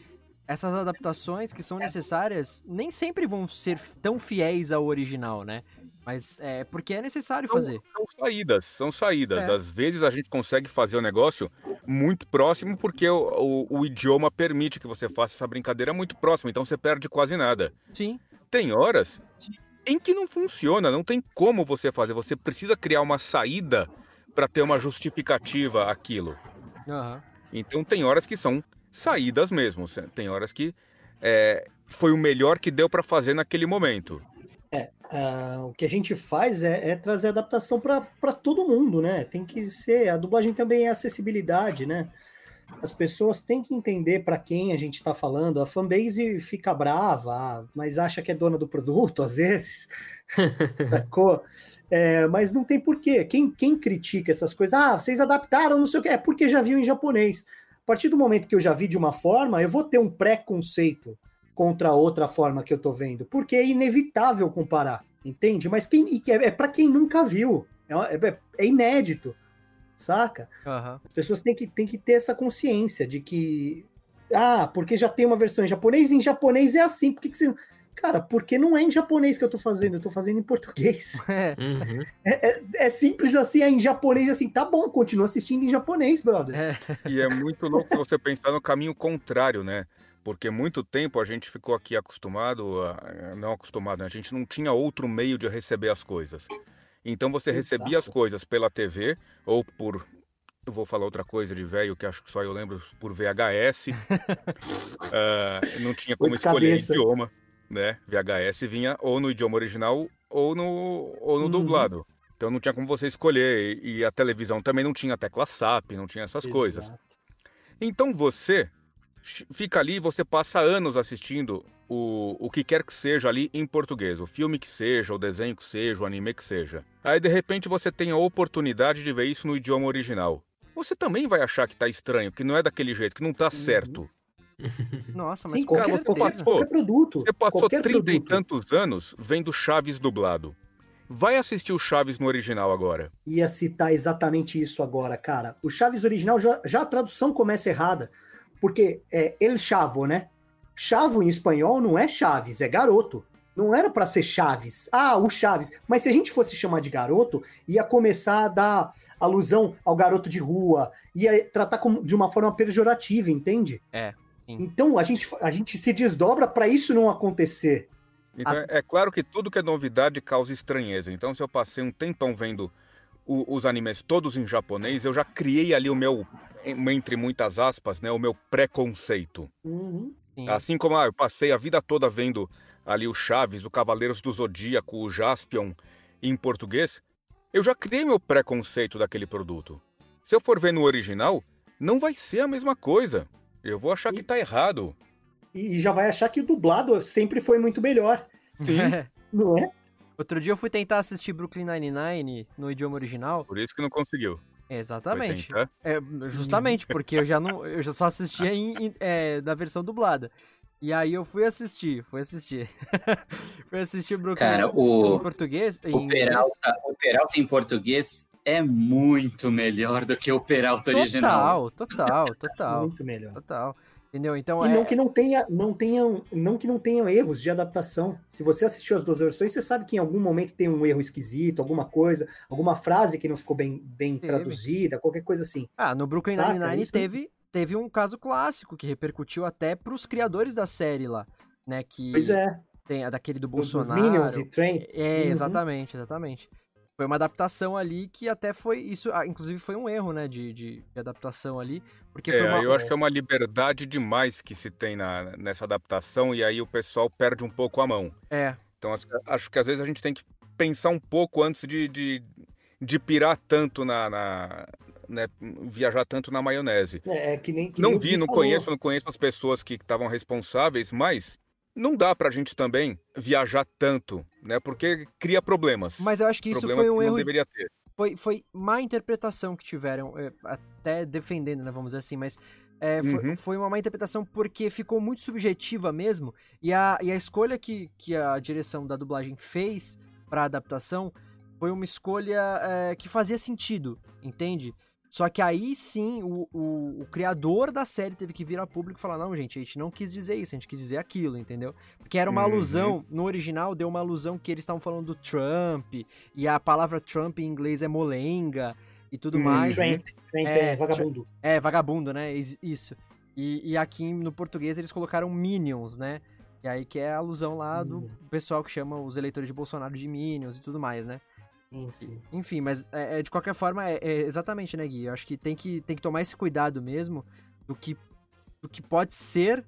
essas adaptações que são necessárias nem sempre vão ser tão fiéis ao original, né? Mas é porque é necessário são, fazer. São saídas, são saídas. É. Às vezes a gente consegue fazer o negócio muito próximo porque o, o, o, idioma permite que você faça essa brincadeira muito próximo, então você perde quase nada. Sim. Tem horas em que não funciona, não tem como você fazer. Você precisa criar uma saída para ter uma justificativa aquilo. Uhum. Então tem horas que são saídas mesmo. Tem horas que é, foi o melhor que deu para fazer naquele momento. É, uh, o que a gente faz é, é trazer adaptação para todo mundo, né? Tem que ser. A dublagem também é acessibilidade, né? As pessoas têm que entender para quem a gente está falando. A fanbase fica brava, mas acha que é dona do produto, às vezes. é, mas não tem porquê. Quem, quem critica essas coisas, ah, vocês adaptaram, não sei o que, é porque já viu em japonês. A partir do momento que eu já vi de uma forma, eu vou ter um preconceito contra outra forma que eu tô vendo, porque é inevitável comparar, entende? Mas quem é, é para quem nunca viu, é, é, é inédito saca? Uhum. As pessoas têm que, têm que ter essa consciência de que, ah, porque já tem uma versão em japonês, em japonês é assim, por que, que você. Cara, porque não é em japonês que eu tô fazendo, eu tô fazendo em português. É. Uhum. É, é, é, simples assim, é em japonês assim, tá bom, continua assistindo em japonês, brother. É. E é muito louco você pensar no caminho contrário, né? Porque muito tempo a gente ficou aqui acostumado, a, não acostumado, né? a gente não tinha outro meio de receber as coisas. Então você Exato. recebia as coisas pela TV ou por. Eu vou falar outra coisa de velho que acho que só eu lembro por VHS. uh, ah, não tinha como Muito escolher cabeça. idioma, né? VHS vinha ou no idioma original ou no, ou no uhum. dublado. Então não tinha como você escolher. E, a televisão também não tinha tecla SAP, não tinha essas Exato. coisas. Então você fica ali, você passa anos assistindo o, o que quer que seja ali em português, o filme que seja, o desenho que seja, o anime que seja. Aí de repente você tem a oportunidade de ver isso no idioma original. Você também vai achar que tá estranho, que não é daquele jeito, que não tá uhum. certo. Nossa, mas Sim, qualquer, cara, você passou, qualquer produto. Você passou qualquer 30 produto. e tantos anos vendo Chaves dublado. Vai assistir o Chaves no original agora. Ia citar exatamente isso agora, cara. O Chaves original, já, já a tradução começa errada. Porque é El Chavo, né? Chavo em espanhol não é Chaves, é garoto. Não era para ser Chaves. Ah, o Chaves. Mas se a gente fosse chamar de garoto, ia começar a dar alusão ao garoto de rua, ia tratar como, de uma forma pejorativa, entende? É. Sim. Então a gente, a gente se desdobra para isso não acontecer. Então, a... É claro que tudo que é novidade causa estranheza. Então, se eu passei um tempão vendo o, os animes todos em japonês, eu já criei ali o meu, entre muitas aspas, né, o meu preconceito. Uhum. Assim como ah, eu passei a vida toda vendo ali o Chaves, o Cavaleiros do Zodíaco, o Jaspion em português, eu já criei meu preconceito daquele produto. Se eu for ver no original, não vai ser a mesma coisa. Eu vou achar e, que tá errado. E já vai achar que o dublado sempre foi muito melhor. Sim. não é? Outro dia eu fui tentar assistir Brooklyn Nine-Nine no idioma original. Por isso que não conseguiu. Exatamente. É, justamente, porque eu já não. Eu já só assistia em, em é, da versão dublada. E aí eu fui assistir, fui assistir. fui assistir Brooklyn Cara, o, em português. O, Peralta, o Peralta em português é muito melhor do que o Peralta total, original. Total, total, total. muito melhor. Total. Entendeu? Então e é... não que não tenha, não tenham, não que não tenham erros de adaptação. Se você assistiu as duas versões, você sabe que em algum momento tem um erro esquisito, alguma coisa, alguma frase que não ficou bem, bem traduzida, qualquer coisa assim. Ah, no Brooklyn Nine-Nine teve, teve um caso clássico que repercutiu até para os criadores da série lá, né? Que pois é. Tem a daquele do Bolsonaro. Minions e Trent. É, uhum. exatamente, exatamente. Foi uma adaptação ali que até foi. Isso, ah, inclusive, foi um erro, né? De, de, de adaptação ali. Porque é, uma... eu acho que é uma liberdade demais que se tem na, nessa adaptação, e aí o pessoal perde um pouco a mão. É. Então acho, acho que às vezes a gente tem que pensar um pouco antes de, de, de pirar tanto na, na né, viajar tanto na maionese. É, é que nem. Que não nem vi, não falou. conheço, não conheço as pessoas que estavam responsáveis, mas não dá pra gente também viajar tanto, né? Porque cria problemas. Mas eu acho que isso foi um erro. Não deveria ter. Foi, foi má interpretação que tiveram, é, até defendendo, né? Vamos dizer assim, mas é, foi, Uhum. foi uma má interpretação porque ficou muito subjetiva mesmo. E a, e a escolha que, que a direção da dublagem fez pra adaptação foi uma escolha é, que fazia sentido, entende? Só que aí sim o, o, o criador da série teve que vir a público e falar: não, gente, a gente não quis dizer isso, a gente quis dizer aquilo, entendeu? Porque era uma Uhum. alusão, no original deu uma alusão que eles estavam falando do Trump, e a palavra Trump em inglês é molenga e tudo Hum, mais. né? Tramp, Tramp É, é, vagabundo. É, vagabundo, né? Is- Isso. E, e aqui no português eles colocaram Minions, né? E aí que é a alusão lá do Hum. pessoal que chama os eleitores de Bolsonaro de Minions e tudo mais, né? Sim, sim. Enfim, mas é, é, de qualquer forma, é, é exatamente, né, Gui? Eu acho que tem, que tem que tomar esse cuidado mesmo do que, do que pode ser,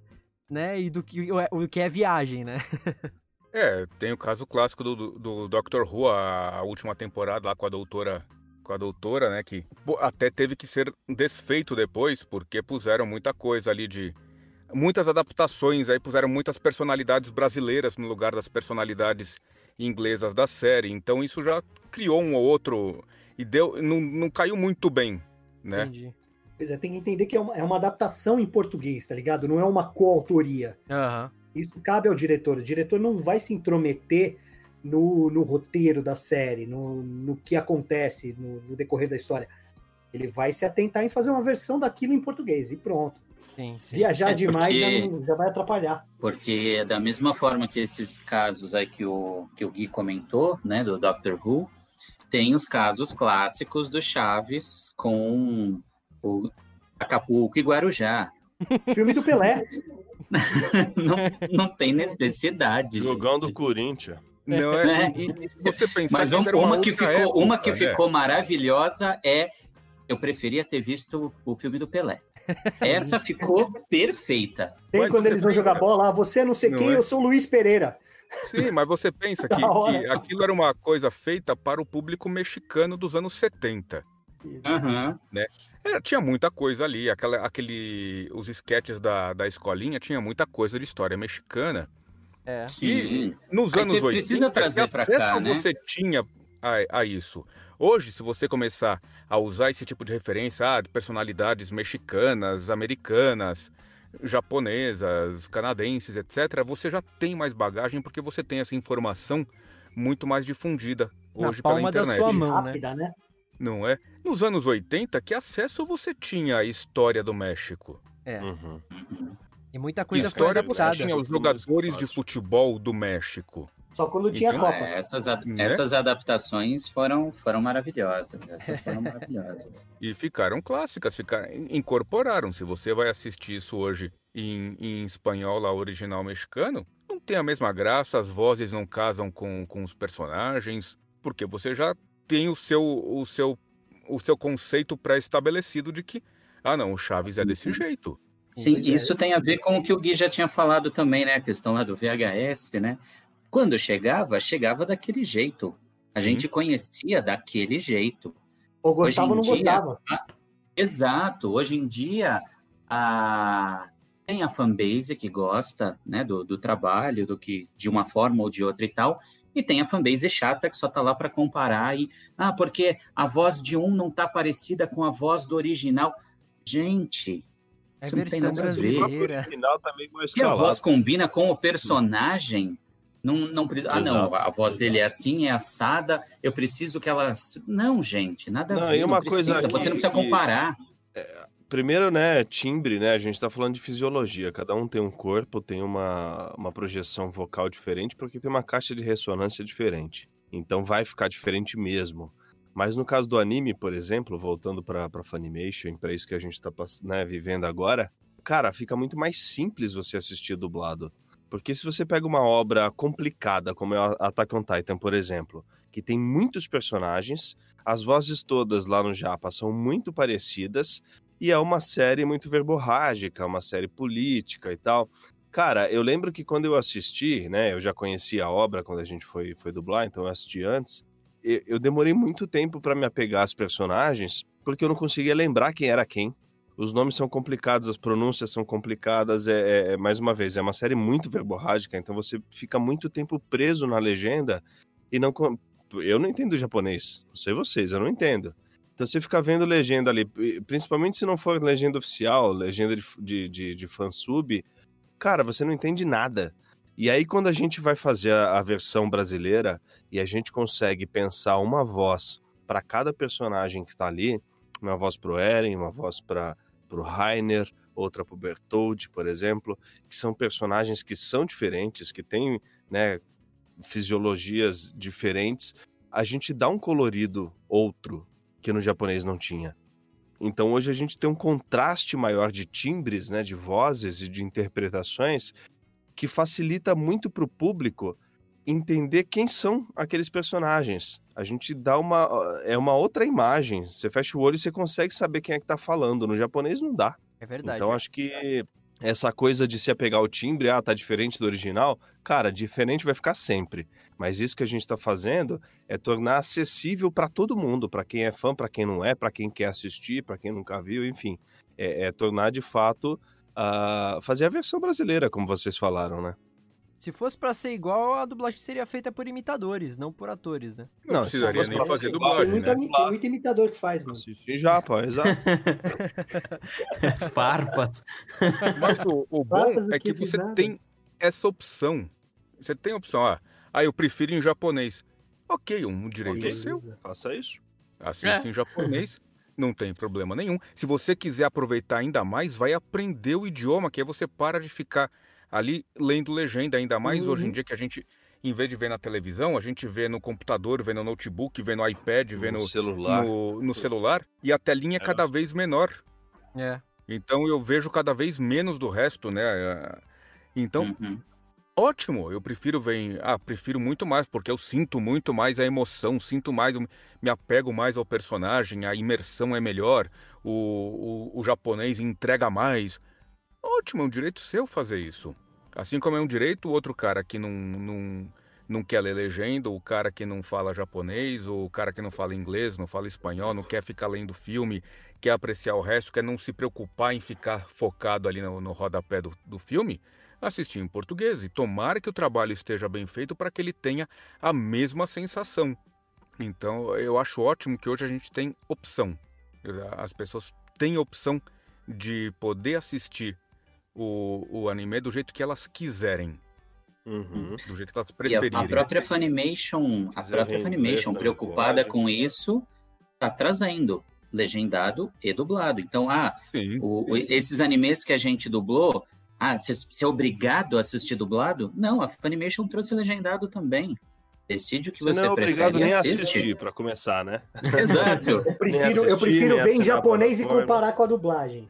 né? E do que, o, o que é viagem, né? É, tem o caso clássico do, do, do Doctor Who, a, a última temporada lá com a doutora, com a doutora, né, que pô, até teve que ser desfeito depois, porque puseram muita coisa ali de muitas adaptações, aí puseram muitas personalidades brasileiras no lugar das personalidades inglesas da série. Então isso já criou um ou outro e deu não, não caiu muito bem, né? Entendi. Pois é, tem que entender que é uma, é uma adaptação em português, tá ligado? Não é uma coautoria. Aham. Isso cabe ao diretor. O diretor não vai se intrometer no, no roteiro da série, no, no que acontece no, no decorrer da história. Ele vai se atentar em fazer uma versão daquilo em português e pronto. Sim, sim. Viajar É, demais já, porque- não- já vai atrapalhar. Porque é da mesma forma que esses casos aí que o, que o Gui comentou, né, do Doctor Who, tem os casos clássicos do Chaves com o Acapulco e Guarujá. Filme do Pelé. não, não tem necessidade. Jogão do gente. Corinthians. Não É. é. Se você pensar Mas que um- era uma, que outra ficou, uma época, que né? ficou maravilhosa é eu preferia ter visto o filme do Pelé. Essa ficou perfeita. Tem Mas quando eles vão pensa- jogar bola, ah, você é não sei Não quem, é? eu sou Luiz Pereira. Sim, mas você pensa que, que aquilo era uma coisa feita para o público mexicano dos anos 70. Aham. É, tinha muita coisa ali, aquela, aquele, os esquetes da, da escolinha tinha muita coisa de história mexicana. É. Sim. Nos Aí anos você 80, precisa trazer acesso cá, né? você tinha a, a isso. Hoje, se você começar a usar esse tipo de referência ah, de personalidades mexicanas, americanas, japonesas, canadenses, etc., você já tem mais bagagem porque você tem essa informação muito mais difundida Na hoje pela palma da internet. sua mão, né? Rápida, né? Não é? Nos anos 80, que acesso você tinha à história do México? É. Uhum. E muita coisa foi história você adaptada. tinha os jogadores de futebol do México? Só quando tinha Então, Copa. É, essas, a- Né? essas adaptações foram, foram maravilhosas. Essas foram maravilhosas. E ficaram clássicas, ficaram, incorporaram. Se você vai assistir isso hoje em, em espanhol, lá original mexicano, não tem a mesma graça, as vozes não casam com, com os personagens, porque você já tem o seu, o seu, o seu conceito pré-estabelecido de que, ah não, o Chaves é desse jeito. Sim, é. isso tem a ver com o que o Gui já tinha falado também, né? A questão lá do VHS, né? Quando chegava, chegava daquele jeito. A Sim. gente conhecia daquele jeito. Ou gostava ou não dia- gostava. Exato. Hoje em dia, a... tem a fanbase que gosta né, do, do trabalho, do que de uma forma ou de outra e tal. E tem a fanbase chata que só tá lá para comparar e ah, porque a voz de um não tá parecida com a voz do original. Gente, É Isso não tem nada a ver. O final tá meio mal se a voz combina com o personagem, não, não precisa. Ah, não, a voz dele é assim, é assada, eu preciso que ela. Não, gente, nada Não, a ver. uma não precisa, coisa você não precisa comparar. Primeiro, né, timbre, né? A gente tá falando de fisiologia. Cada um tem um corpo, tem uma, uma projeção vocal diferente, porque tem uma caixa de ressonância diferente. Então vai ficar diferente mesmo. Mas no caso do anime, por exemplo, voltando pra Funimation, pra isso que a gente tá pass- né, vivendo agora, cara, fica muito mais simples você assistir dublado. Porque se você pega uma obra complicada, como é Attack on Titan, por exemplo, que tem muitos personagens, as vozes todas lá no Japa são muito parecidas, e é uma série muito verborrágica, uma série política e tal. Cara, eu lembro que quando eu assisti, né, eu já conhecia a obra quando a gente foi, foi dublar, então eu assisti antes. e- Eu demorei muito tempo para me apegar às personagens, porque eu não conseguia lembrar quem era quem. Os nomes são complicados, as pronúncias são complicadas. É, é- é, mais uma vez, é uma série muito verborrágica, então você fica muito tempo preso na legenda e não. Eu não entendo japonês, não sei vocês, eu não entendo. Então você fica vendo legenda ali, principalmente se não for legenda oficial, legenda de, de, de, de fansub, cara, você não entende nada. E aí, quando a gente vai fazer a, a versão brasileira e a gente consegue pensar uma voz para cada personagem que tá ali, uma voz pro Eren, uma voz para pro Rainer, outra pro Bertold, por exemplo, que são personagens que são diferentes, que têm, né, fisiologias diferentes, a gente dá um colorido outro que no japonês não tinha. Então hoje a gente tem um contraste maior de timbres, né, de vozes e de interpretações que facilita muito para o público entender quem são aqueles personagens. A gente dá uma é uma outra imagem. Você fecha o olho e você consegue saber quem é que está falando. No japonês não dá. É verdade. Então acho que essa coisa de se apegar ao timbre, ah, tá diferente do original, cara, diferente vai ficar sempre. Mas isso que a gente está fazendo é tornar acessível para todo mundo, para quem é fã, para quem não é, para quem quer assistir, para quem nunca viu, enfim, é, é tornar de fato uh, fazer a versão brasileira, como vocês falaram, né? Se fosse para ser igual, a dublagem seria feita por imitadores, não por atores, né? Não, não precisaria nem fazer dublagem, tem, né? tem muito imitador que faz, mano. Assistir já, pô, exato. Farpas. Mas o, o bom Farpas é que você nada. tem essa opção. Você tem a opção, ah, ah, eu prefiro em japonês. Ok, um direito okay. seu. Faça isso. Assista é. em japonês. Não tem problema nenhum. Se você quiser aproveitar ainda mais, vai aprender o idioma, que aí você para de ficar ali lendo legenda, ainda mais uhum. hoje em uhum. dia que a gente, em vez de ver na televisão, a gente vê no computador, vê no notebook, vê no iPad, vê no, celular. No, no, celular, e a telinha é, é cada vez menor. É. Então eu vejo cada vez menos do resto, né? Então, uhum. ótimo, eu prefiro ver. Ah, prefiro muito mais, porque eu sinto muito mais a emoção, sinto mais, me apego mais ao personagem, a imersão é melhor, o, o, o japonês entrega mais. Ótimo, é um direito seu fazer isso. Assim como é um direito o outro cara que não, não, não quer ler legenda, o cara que não fala japonês, o cara que não fala inglês, não fala espanhol, não quer ficar lendo filme, quer apreciar o resto, quer não se preocupar em ficar focado ali no, no rodapé do, do filme, assistir em português. E tomara que o trabalho esteja bem feito para que ele tenha a mesma sensação. Então eu acho ótimo que hoje a gente tem opção. As pessoas têm opção de poder assistir o, o anime do jeito que elas quiserem. Uhum. Do jeito que elas preferirem. E a própria Funimation, a própria Funimation preocupada com isso, tá trazendo legendado e dublado. Então, ah, sim, o, sim. esses animes que a gente dublou, ah, você é obrigado a assistir dublado? Não, a Funimation trouxe legendado também. Decide o que você, você não é obrigado nem a assistir para começar, né? Exato. eu prefiro, assistir, eu prefiro ver em japonês e comparar com a dublagem.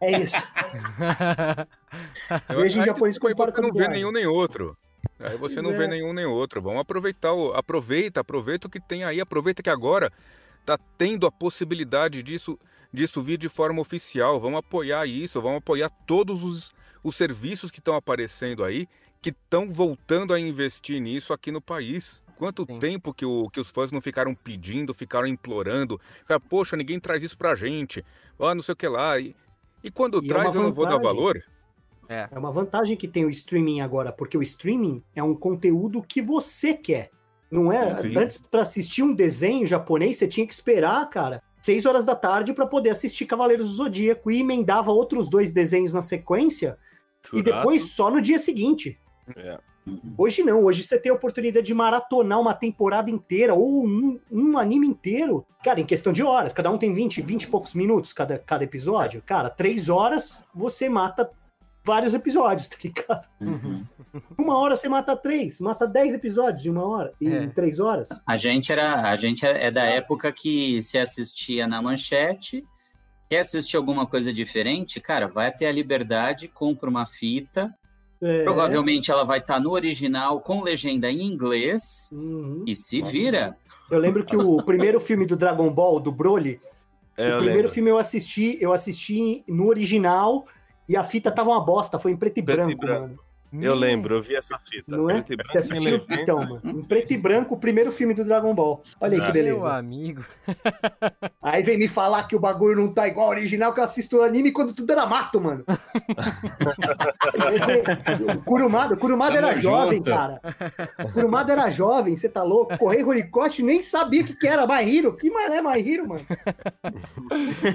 É isso. Veja em japonês compara com não vê nenhum nem outro. Aí você pois não é. vê nenhum nem outro. Vamos aproveitar o, aproveita, aproveita o que tem aí, aproveita que agora tá tendo a possibilidade disso, disso vir de forma oficial. Vamos apoiar isso, vamos apoiar todos os, os serviços que estão aparecendo aí, que estão voltando a investir nisso aqui no país. Quanto Sim. tempo que, o, que os fãs não ficaram pedindo, ficaram implorando, poxa, ninguém traz isso pra gente, ah, não sei o que lá. E, e quando e é traz, é eu não vou dar valor. É. é uma vantagem que tem o streaming agora, porque o streaming é um conteúdo que você quer. Não é? Sim. Antes, para assistir um desenho japonês, você tinha que esperar, cara, seis horas da tarde para poder assistir Cavaleiros do Zodíaco e emendava outros dois desenhos na sequência Churato. e depois só no dia seguinte. É. Hoje não, hoje você tem a oportunidade de maratonar uma temporada inteira ou um, um anime inteiro, cara, em questão de horas. Cada um tem 20, 20 e poucos minutos cada, cada episódio. Cara, três horas você mata vários episódios, tá ligado? Uhum. Uma hora você mata três, mata dez episódios de uma hora, em é. três horas. A gente era, a gente é da época que se assistia na manchete, quer assistir alguma coisa diferente, cara, vai até a liberdade, compra uma fita, é. Provavelmente ela vai estar tá no original com legenda em inglês uhum. e se Nossa. vira. Eu lembro que o primeiro filme do Dragon Ball, do Broly, é, o primeiro lembro. filme eu assisti, eu assisti no original e a fita tava uma bosta, foi em preto e preto branco, e branco. mano. Eu lembro, eu vi essa fita. Não é? Você assistiu? Então, mano. Em preto e branco, o primeiro filme do Dragon Ball. Olha aí que beleza. Meu amigo. Aí vem me falar que o bagulho não tá igual ao original, que eu assisto o anime quando tudo era mato, mano. Esse, o Kurumada, o Kurumada era junto. jovem, cara. O Kurumada era jovem, você tá louco? Correio Horikoshi nem sabia o que, que era Mahiro. Que mané Mahiro, mano?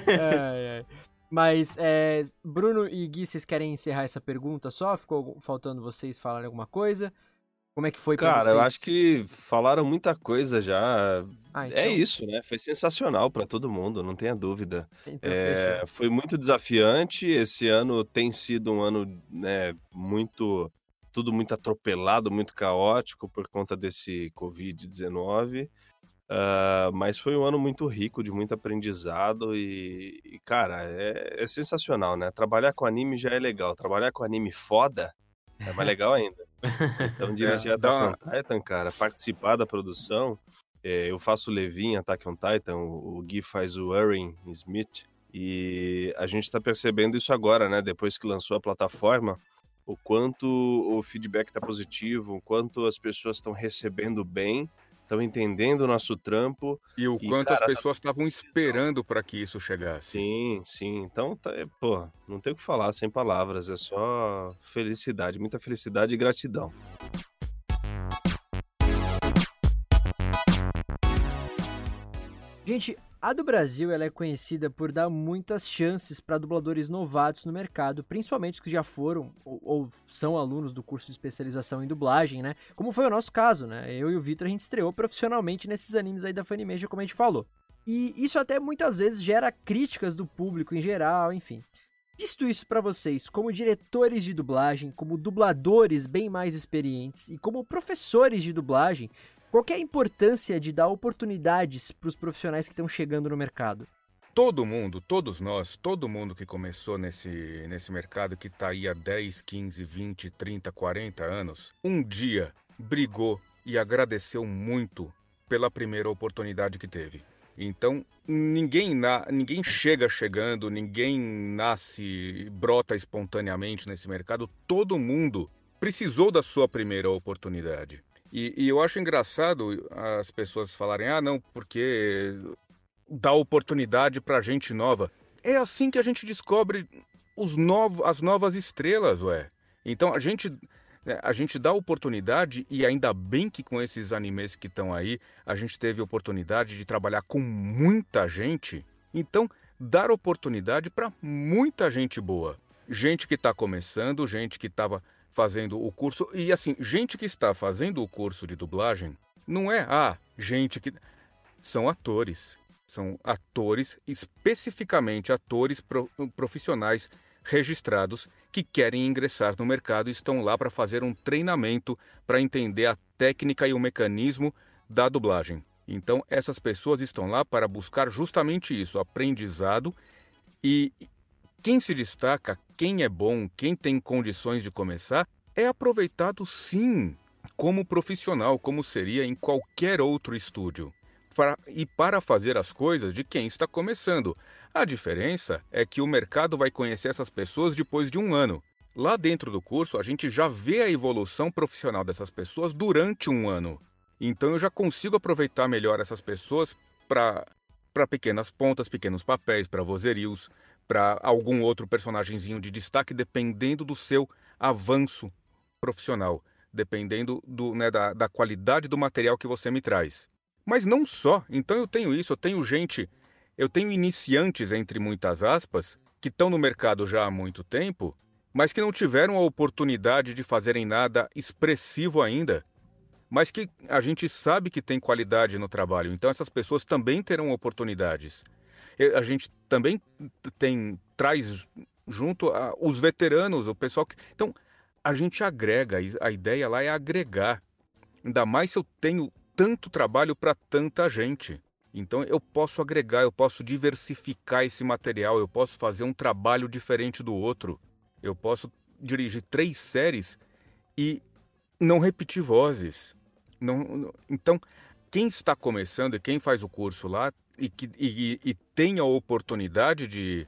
ai, ai. Mas, é, Bruno e Gui, vocês querem encerrar essa pergunta só? Ficou faltando vocês falarem alguma coisa? Como é que foi Cara, eu acho que falaram muita coisa já. Ah, é então... É isso, né? Foi sensacional para todo mundo, não tenha dúvida. Então, é, foi muito desafiante. Esse ano tem sido um ano né, muito. Tudo muito atropelado, muito caótico por conta desse Covid-19. Uh, mas foi um ano muito rico, de muito aprendizado e, e cara, é, é, sensacional, né? Trabalhar com anime já é legal, trabalhar com anime foda é mais legal ainda. Então, dirigir é, Attack on Titan, cara, participar da produção. É, eu faço o Levi em Attack on Titan, o, o Gui faz o Erin Smith. E a gente está percebendo isso agora, né? Depois que lançou a plataforma, o quanto o feedback está positivo, o quanto as pessoas estão recebendo bem estão entendendo o nosso trampo. E o e, quanto cara, as tá pessoas estavam tá... esperando para que isso chegasse. Sim, sim. Então, tá, é, pô, não tem o que falar sem palavras, é só felicidade, muita felicidade e gratidão. Gente, a do Brasil ela é conhecida por dar muitas chances para dubladores novatos no mercado, principalmente que já foram ou, ou, são alunos do curso de especialização em dublagem, né? Como foi o nosso caso, né? Eu e o Vitor a gente estreou profissionalmente nesses animes aí da Funimation, como a gente falou. E isso até muitas vezes gera críticas do público em geral, enfim. Visto isso para vocês, como diretores de dublagem, como dubladores bem mais experientes e como professores de dublagem, qual é a importância de dar oportunidades para os profissionais que estão chegando no mercado? Todo mundo, todos nós, todo mundo que começou nesse, nesse mercado que está aí há 10, 15, 20, 30, 40 anos, um dia brigou e agradeceu muito pela primeira oportunidade que teve. Então, ninguém, na, ninguém chega chegando, ninguém nasce, brota espontaneamente nesse mercado. Todo mundo precisou da sua primeira oportunidade. E, e, eu acho engraçado as pessoas falarem: ah, não, porque dá oportunidade para gente nova. É assim que a gente descobre os novos, as novas estrelas, ué. Então a gente, né, a gente dá oportunidade e ainda bem que com esses animes que estão aí, a gente teve oportunidade de trabalhar com muita gente. Então, dar oportunidade para muita gente boa. Gente que está começando, gente que estava fazendo o curso. E assim, gente que está fazendo o curso de dublagem não é ah, gente que. São atores. São atores, especificamente atores pro, profissionais registrados que querem ingressar no mercado e estão lá para fazer um treinamento para entender a técnica e o mecanismo da dublagem. Então, essas pessoas estão lá para buscar justamente isso, aprendizado e quem se destaca, quem é bom, quem tem condições de começar, é aproveitado sim como profissional, como seria em qualquer outro estúdio. E para fazer as coisas de quem está começando. A diferença é que o mercado vai conhecer essas pessoas depois de um ano. Lá dentro do curso, a gente já vê a evolução profissional dessas pessoas durante um ano. Então eu já consigo aproveitar melhor essas pessoas para pequenas pontas, pequenos papéis, para vozerios, para algum outro personagemzinho de destaque, dependendo do seu avanço profissional, dependendo do, né, da, da qualidade do material que você me traz. Mas não só. Então eu tenho isso, eu tenho gente, eu tenho iniciantes, entre muitas aspas, que estão no mercado já há muito tempo, mas que não tiveram a oportunidade de fazerem nada expressivo ainda, mas que a gente sabe que tem qualidade no trabalho. Então essas pessoas também terão oportunidades a gente também tem traz junto a, os veteranos, o pessoal que. Então, a gente agrega, a ideia lá é agregar. Ainda mais se eu tenho tanto trabalho para tanta gente. Então eu posso agregar, eu posso diversificar esse material, eu posso fazer um trabalho diferente do outro. Eu posso dirigir três séries e não repetir vozes. Não, então, quem está começando e quem faz o curso lá e, que, e, e tem a oportunidade de,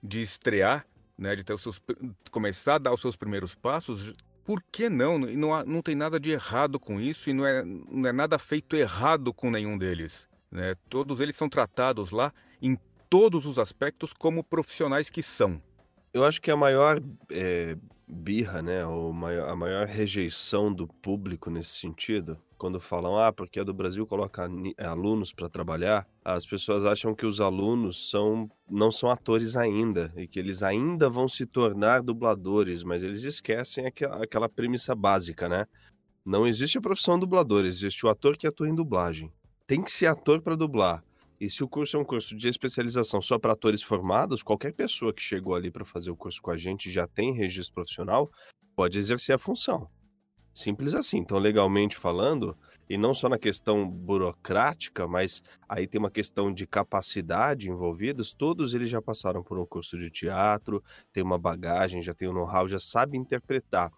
de estrear, né, de ter os seus, começar a dar os seus primeiros passos, por que não? Não, há, não tem nada de errado com isso e não é, não é nada feito errado com nenhum deles. Né? Todos eles são tratados lá em todos os aspectos como profissionais que são. Eu acho que a maior é, birra, né, ou maior, a maior rejeição do público nesse sentido, quando falam, ah, porque a do Brasil coloca alunos para trabalhar, as pessoas acham que os alunos são não são atores ainda e que eles ainda vão se tornar dubladores, mas eles esquecem aquela, aquela premissa básica, né? Não existe a profissão dublador, existe o ator que atua em dublagem. Tem que ser ator para dublar. E se o curso é um curso de especialização só para atores formados, qualquer pessoa que chegou ali para fazer o curso com a gente já tem registro profissional, pode exercer a função. Simples assim. Então, legalmente falando, e não só na questão burocrática, mas aí tem uma questão de capacidade envolvidas, todos eles já passaram por um curso de teatro, tem uma bagagem, já tem um know-how, já sabe interpretar.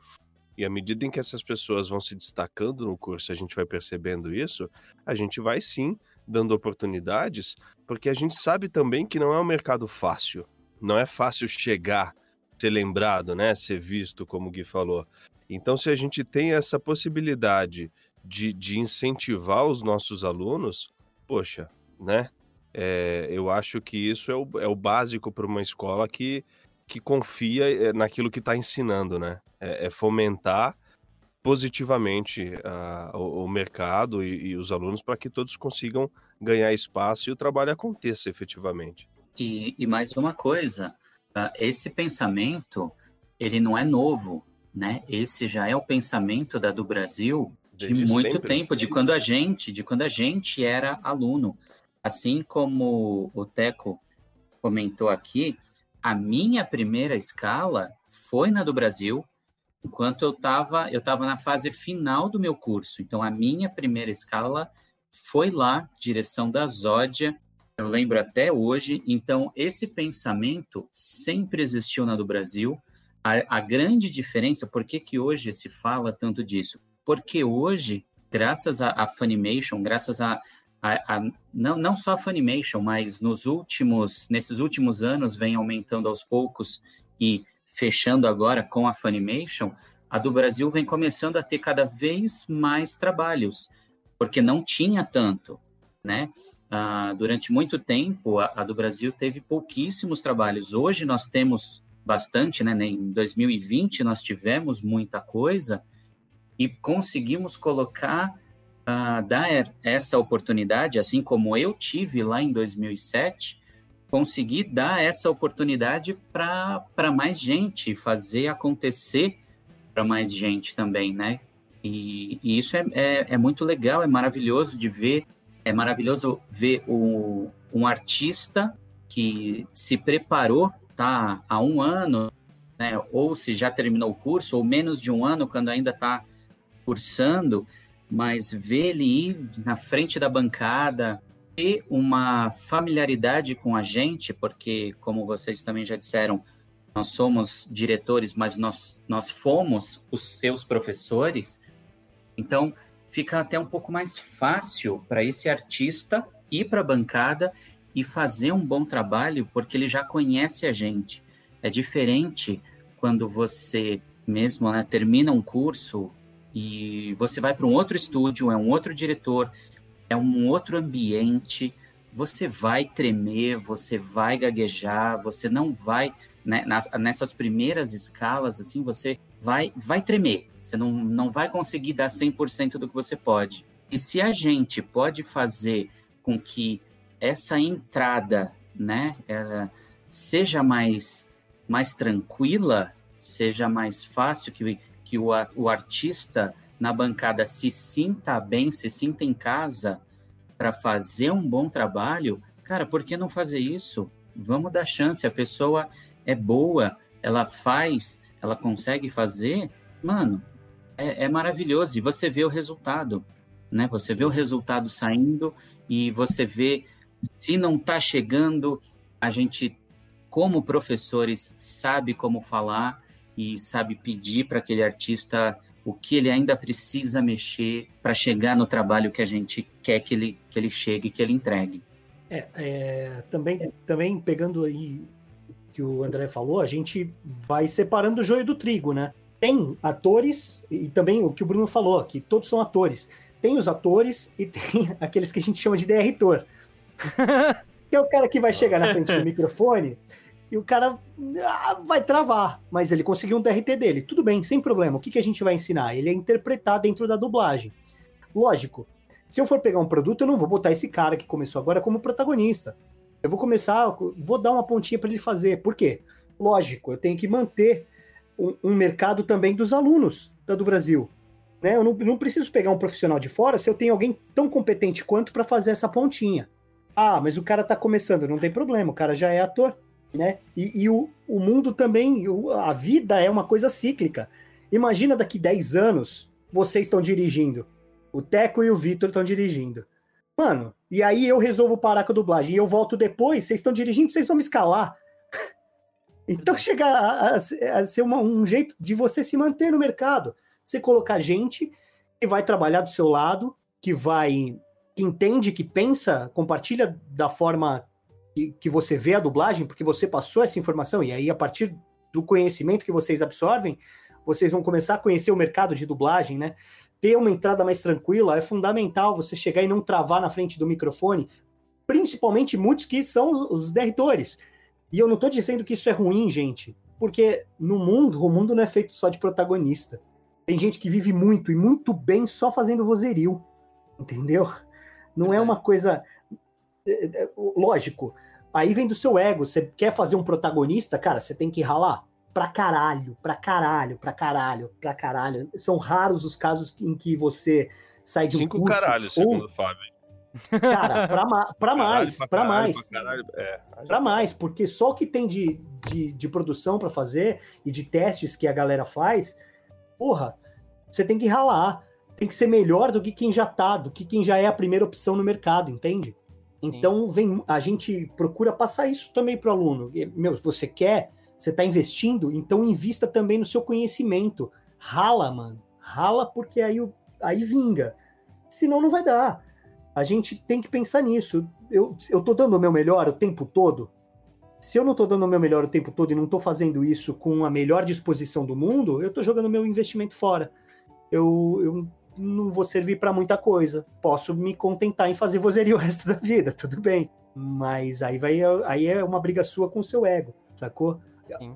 E à medida em que essas pessoas vão se destacando no curso, a gente vai percebendo isso, a gente vai sim dando oportunidades, porque a gente sabe também que não é um mercado fácil. Não é fácil chegar, ser lembrado, né, ser visto, como o Gui falou. Então, se a gente tem essa possibilidade de, de incentivar os nossos alunos, poxa, né? É, eu acho que isso é o, é o básico para uma escola que, que confia é, naquilo que está ensinando, né? É, é fomentar positivamente uh, o, o, mercado e, e os alunos para que todos consigam ganhar espaço e o trabalho aconteça efetivamente. E, e mais uma coisa, uh, esse pensamento ele não é novo, né? Esse já é o pensamento da do Brasil de Desde muito sempre. tempo, de quando a gente, de quando a gente era aluno. Assim como o Teco comentou aqui, a minha primeira escala foi na do Brasil, enquanto eu estava eu tava na fase final do meu curso. Então, a minha primeira escala foi lá, direção da Zódia, eu lembro até hoje. Então, esse pensamento sempre existiu na do Brasil. A, a grande diferença, por que, que hoje se fala tanto disso? Porque hoje, graças a, Funimation, graças a, a, a, não, não só a Funimation, mas nos últimos, nesses últimos anos vem aumentando aos poucos e fechando agora com a Funimation, a do Brasil vem começando a ter cada vez mais trabalhos, porque não tinha tanto, né? Ah, durante muito tempo, a, a, do Brasil teve pouquíssimos trabalhos. Hoje nós temos bastante, né? Em 2020 nós tivemos muita coisa e conseguimos colocar, uh, dar essa oportunidade, assim como eu tive lá em 2007, conseguir dar essa oportunidade para mais gente, fazer acontecer para mais gente também, né? E, e isso é, é, é, muito legal, é maravilhoso de ver, é maravilhoso ver o, um artista que se preparou, tá, há um ano, né, ou se já terminou o curso, ou menos de um ano, quando ainda está cursando, mas ver ele ir na frente da bancada, ter uma familiaridade com a gente, porque, como vocês também já disseram, nós somos diretores, mas nós, nós fomos os seus professores, então fica até um pouco mais fácil para esse artista ir para a bancada e fazer um bom trabalho, porque ele já conhece a gente. É diferente quando você mesmo né, termina um curso e você vai para um outro estúdio, é um outro diretor, é um outro ambiente, você vai tremer, você vai gaguejar, você não vai né, nas, nessas primeiras escalas assim, você vai vai tremer, você não, não vai conseguir dar 100% do que você pode. E se a gente pode fazer com que essa entrada, né, seja mais mais tranquila, seja mais fácil, que, que o, o artista na bancada se sinta bem, se sinta em casa, para fazer um bom trabalho, cara, por que não fazer isso? Vamos dar chance, a pessoa é boa, ela faz, ela consegue fazer, mano, é, é maravilhoso. E você vê o resultado, né? Você vê o resultado saindo e você vê se não está chegando, a gente, como professores, sabe como falar e sabe pedir para aquele artista o que ele ainda precisa mexer para chegar no trabalho que a gente quer que ele, que ele chegue, que ele entregue. É, é, também, também pegando aí que o André falou, a gente vai separando o joio do trigo, né? tem atores, e também o que o Bruno falou, que todos são atores. Tem os atores e tem aqueles que a gente chama de DR-tor. Que é o cara que vai chegar na frente do microfone e o cara ah, vai travar, mas ele conseguiu um DRT dele. Tudo bem, sem problema. O que, que a gente vai ensinar? Ele é interpretar dentro da dublagem. Lógico, se eu for pegar um produto, eu não vou botar esse cara que começou agora como protagonista. Eu vou começar, vou dar uma pontinha para ele fazer. Por quê? Lógico, eu tenho que manter um, um mercado também dos alunos da do Brasil. Né? Eu não, não preciso pegar um profissional de fora se eu tenho alguém tão competente quanto para fazer essa pontinha. Ah, mas o cara está começando, não tem problema, o cara já é ator né? E, e o, o mundo também, o, a vida é uma coisa cíclica. Imagina daqui 10 anos, vocês estão dirigindo. O Teco e o Vitor estão dirigindo. Mano, e aí eu resolvo parar com a dublagem e eu volto depois, vocês estão dirigindo, vocês vão me escalar. então chega a, a, a ser uma, um jeito de você se manter no mercado. Você colocar gente que vai trabalhar do seu lado, que vai que entende, que pensa, compartilha da forma que, que você vê a dublagem, porque você passou essa informação, e aí a partir do conhecimento que vocês absorvem, vocês vão começar a conhecer o mercado de dublagem, né? Ter uma entrada mais tranquila é fundamental você chegar e não travar na frente do microfone, principalmente muitos que são os derritores. E eu não estou dizendo que isso é ruim, gente, porque no mundo, o mundo não é feito só de protagonista. Tem gente que vive muito e muito bem só fazendo vozerio, entendeu? Não é uma coisa. É, é, lógico, Aí vem do seu ego. Você quer fazer um protagonista, cara, você tem que ralar pra caralho, pra caralho, pra caralho, pra caralho. São raros os casos em que você sai de um Cinco curso... Cinco caralho, segundo o Fábio. Cara, pra, ma pra mais, pra, caralho, mais. Pra, caralho, é. pra mais, porque só o que tem de, de, de produção para fazer e de testes que a galera faz, porra, você tem que ralar. Tem que ser melhor do que quem já tá, do que quem já é a primeira opção no mercado, entende? Então, vem, a gente procura passar isso também para o aluno. Meu, você quer, você está investindo, então invista também no seu conhecimento. Rala, mano. Rala, porque aí, aí vinga. Senão não vai dar. A gente tem que pensar nisso. Eu, eu tô dando o meu melhor o tempo todo. Se eu não tô dando o meu melhor o tempo todo e não tô fazendo isso com a melhor disposição do mundo, eu tô jogando meu investimento fora. Eu, eu não vou servir para muita coisa. Posso me contentar em fazer vozeria o resto da vida, tudo bem. Mas aí vai aí é uma briga sua com o seu ego, sacou?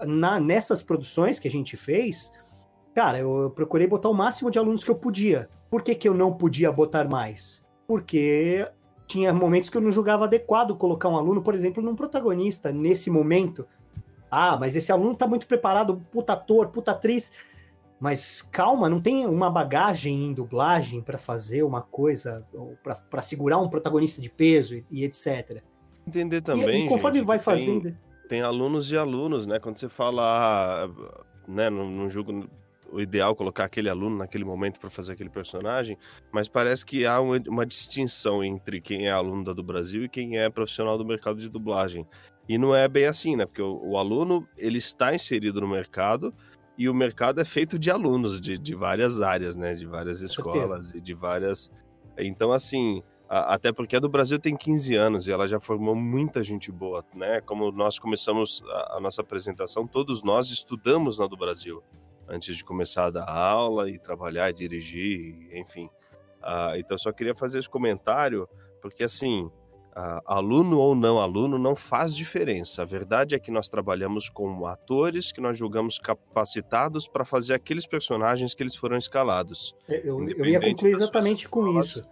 Na, nessas produções que a gente fez, cara, eu, eu, procurei botar o máximo de alunos que eu podia. Por que, que eu não podia botar mais? Porque tinha momentos que eu não julgava adequado colocar um aluno, por exemplo, num protagonista nesse momento. Ah, mas esse aluno tá muito preparado, puta ator, puta atriz. Mas calma, não tem uma bagagem em dublagem para fazer uma coisa, para segurar um protagonista de peso e, e etc. Entender também. E, e conforme gente, vai tem, fazendo. Tem alunos e alunos, né? Quando você fala, né, não, não julgo o ideal colocar aquele aluno naquele momento para fazer aquele personagem, mas parece que há uma, uma, distinção entre quem é aluno da do Brasil e quem é profissional do mercado de dublagem. E não é bem assim, né? Porque o, o aluno ele está inserido no mercado, e o mercado é feito de alunos de, de várias áreas, né? De várias escolas e de várias. Então, assim, a, até porque a do Brasil tem 15 anos e ela já formou muita gente boa, né? Como nós começamos a, a nossa apresentação, todos nós estudamos na do Brasil antes de começar a dar aula e trabalhar, e dirigir, enfim. Uh, então, só queria fazer esse comentário, porque assim, Uh, aluno ou não aluno não faz diferença. A verdade é que nós trabalhamos com atores que nós julgamos capacitados para fazer aqueles personagens que eles foram escalados. Eu, eu ia concluir exatamente com isso.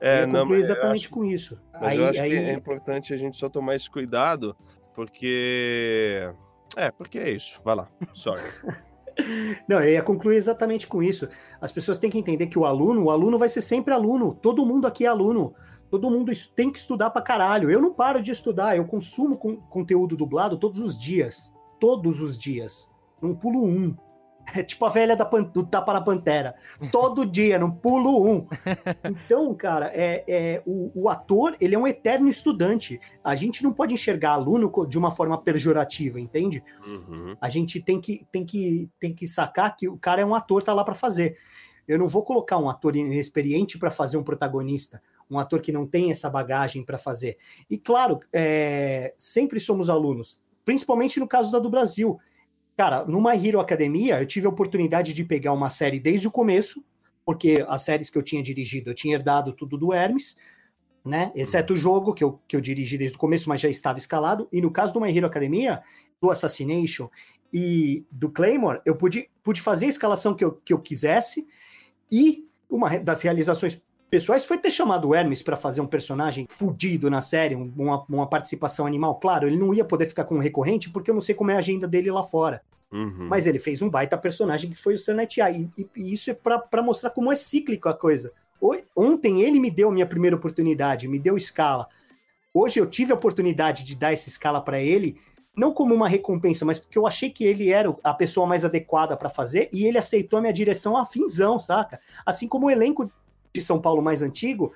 É, eu ia não, exatamente acho, com isso. Mas aí, eu acho aí... que é importante a gente só tomar esse cuidado, porque. É, porque é isso. Vai lá. Sorry. Não, eu ia concluir exatamente com isso. As pessoas têm que entender que o aluno, o aluno vai ser sempre aluno. Todo mundo aqui é aluno. Todo mundo tem que estudar pra caralho. Eu não paro de estudar, eu consumo con conteúdo dublado todos os dias. Todos os dias. Não pulo um. É tipo a velha da do tapa na pantera. Todo dia, não pulo um. Então, cara, é, é o, o, ator, ele é um eterno estudante. A gente não pode enxergar aluno de uma forma pejorativa, entende? Uhum. A gente tem que, tem, que, tem que sacar que o cara é um ator, tá lá para fazer. Eu não vou colocar um ator inexperiente para fazer um protagonista um ator que não tem essa bagagem para fazer. E claro, é, sempre somos alunos, principalmente no caso da do Brasil. cara, no My Hero Academia, eu tive a oportunidade de pegar uma série desde o começo, porque as séries que eu tinha dirigido, eu tinha herdado tudo do Hermes, né? Exceto o jogo que eu, que eu dirigi desde o começo, mas já estava escalado. E no caso do My Hero Academia, do Assassination e do Claymore, eu pude, pude fazer a escalação que eu, que eu quisesse. E uma das realizações pessoais foi ter chamado o Hermes para fazer um personagem fudido na série, uma, uma participação animal. Claro, ele não ia poder ficar com um recorrente, porque eu não sei como é a agenda dele lá fora. Uhum. Mas ele fez um baita personagem que foi o Sanet e, e, e isso é para mostrar como é cíclico a coisa. Ontem ele me deu a minha primeira oportunidade, me deu escala. Hoje eu tive a oportunidade de dar essa escala para ele, não como uma recompensa, mas porque eu achei que ele era a pessoa mais adequada para fazer e ele aceitou a minha direção a finzão, saca? Assim como o elenco de São Paulo mais antigo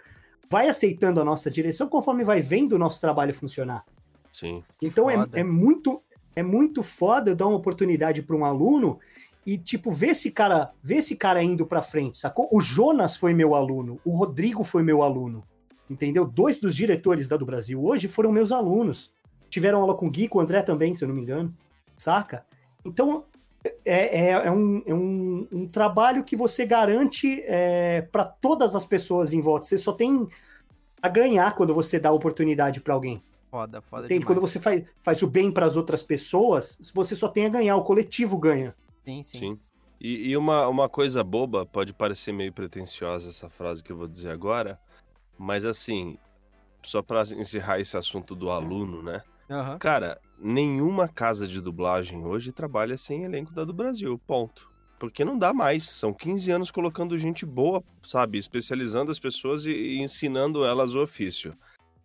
vai aceitando a nossa direção conforme vai vendo o nosso trabalho funcionar. Sim. Então é, é, muito é muito foda eu dar uma oportunidade para um aluno e tipo ver esse cara, ver esse cara indo para frente, sacou? O Jonas foi meu aluno, o Rodrigo foi meu aluno. Entendeu? Dois dos diretores da do Brasil hoje foram meus alunos. Tiveram aula com o Gui, com o André também, se eu não me engano. Saca? Então, é, é, é, um, é um, um, trabalho que você garante é, para todas as pessoas em volta. Você só tem a ganhar quando você dá oportunidade para alguém. Foda, foda Entende? Quando você faz, faz o bem para as outras pessoas, você só tem a ganhar, o coletivo ganha. Sim, sim. sim. E, e, uma, uma coisa boba, pode parecer meio pretensiosa essa frase que eu vou dizer agora, mas assim, só para encerrar esse assunto do aluno, né? Uhum. Cara, nenhuma casa de dublagem hoje trabalha sem elenco da do Brasil, ponto. Porque não dá mais. São 15 anos colocando gente boa, sabe? Especializando as pessoas e, e ensinando elas o ofício.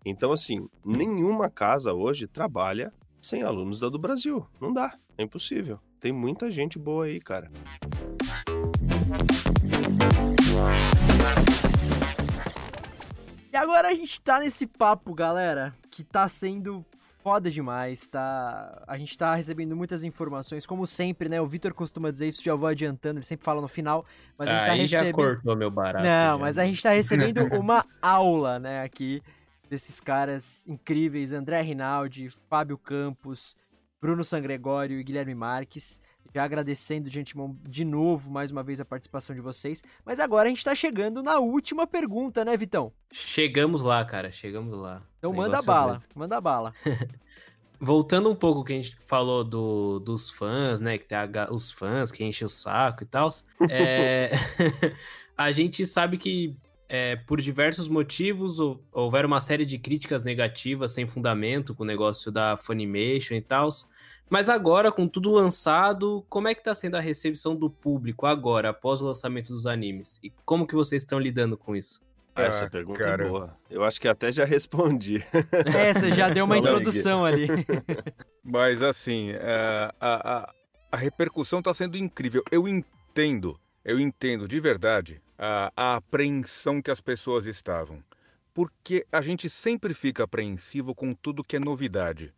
Então, assim, nenhuma casa hoje trabalha sem alunos da do Brasil. Não dá. É impossível. Tem muita gente boa aí, cara. E agora a gente tá nesse papo, galera, que tá sendo foda demais, tá? A gente tá recebendo muitas informações, como sempre, né? O Vitor costuma dizer isso, já vou adiantando, ele sempre fala no final, mas a gente tá Aí recebendo... já cortou meu barato. Não, já. mas a gente tá recebendo uma aula, né, aqui, desses caras incríveis, André Rinaldi, Fábio Campos, Bruno Sangregório e Guilherme Marques. Já agradecendo de antemão de novo, mais uma vez, a participação de vocês. Mas agora a gente tá chegando na última pergunta, né, Vitão? Chegamos lá, cara, chegamos lá. Então manda bala, é manda bala. Voltando um pouco que a gente falou do, dos fãs, né? Que tem a, os fãs que enchem o saco e tal. É, a gente sabe que é, por diversos motivos, houveram uma série de críticas negativas sem fundamento com o negócio da Funimation e tal. Mas agora, com tudo lançado, como é que tá sendo a recepção do público agora, após o lançamento dos animes? E como que vocês estão lidando com isso? Ah, essa pergunta é cara. é boa. Eu acho que até já respondi. É, você já deu uma introdução ali. Mas assim, é, a, a, a repercussão está sendo incrível. Eu entendo, eu entendo de verdade a, a apreensão que as pessoas estavam. Porque a gente sempre fica apreensivo com tudo que é novidade.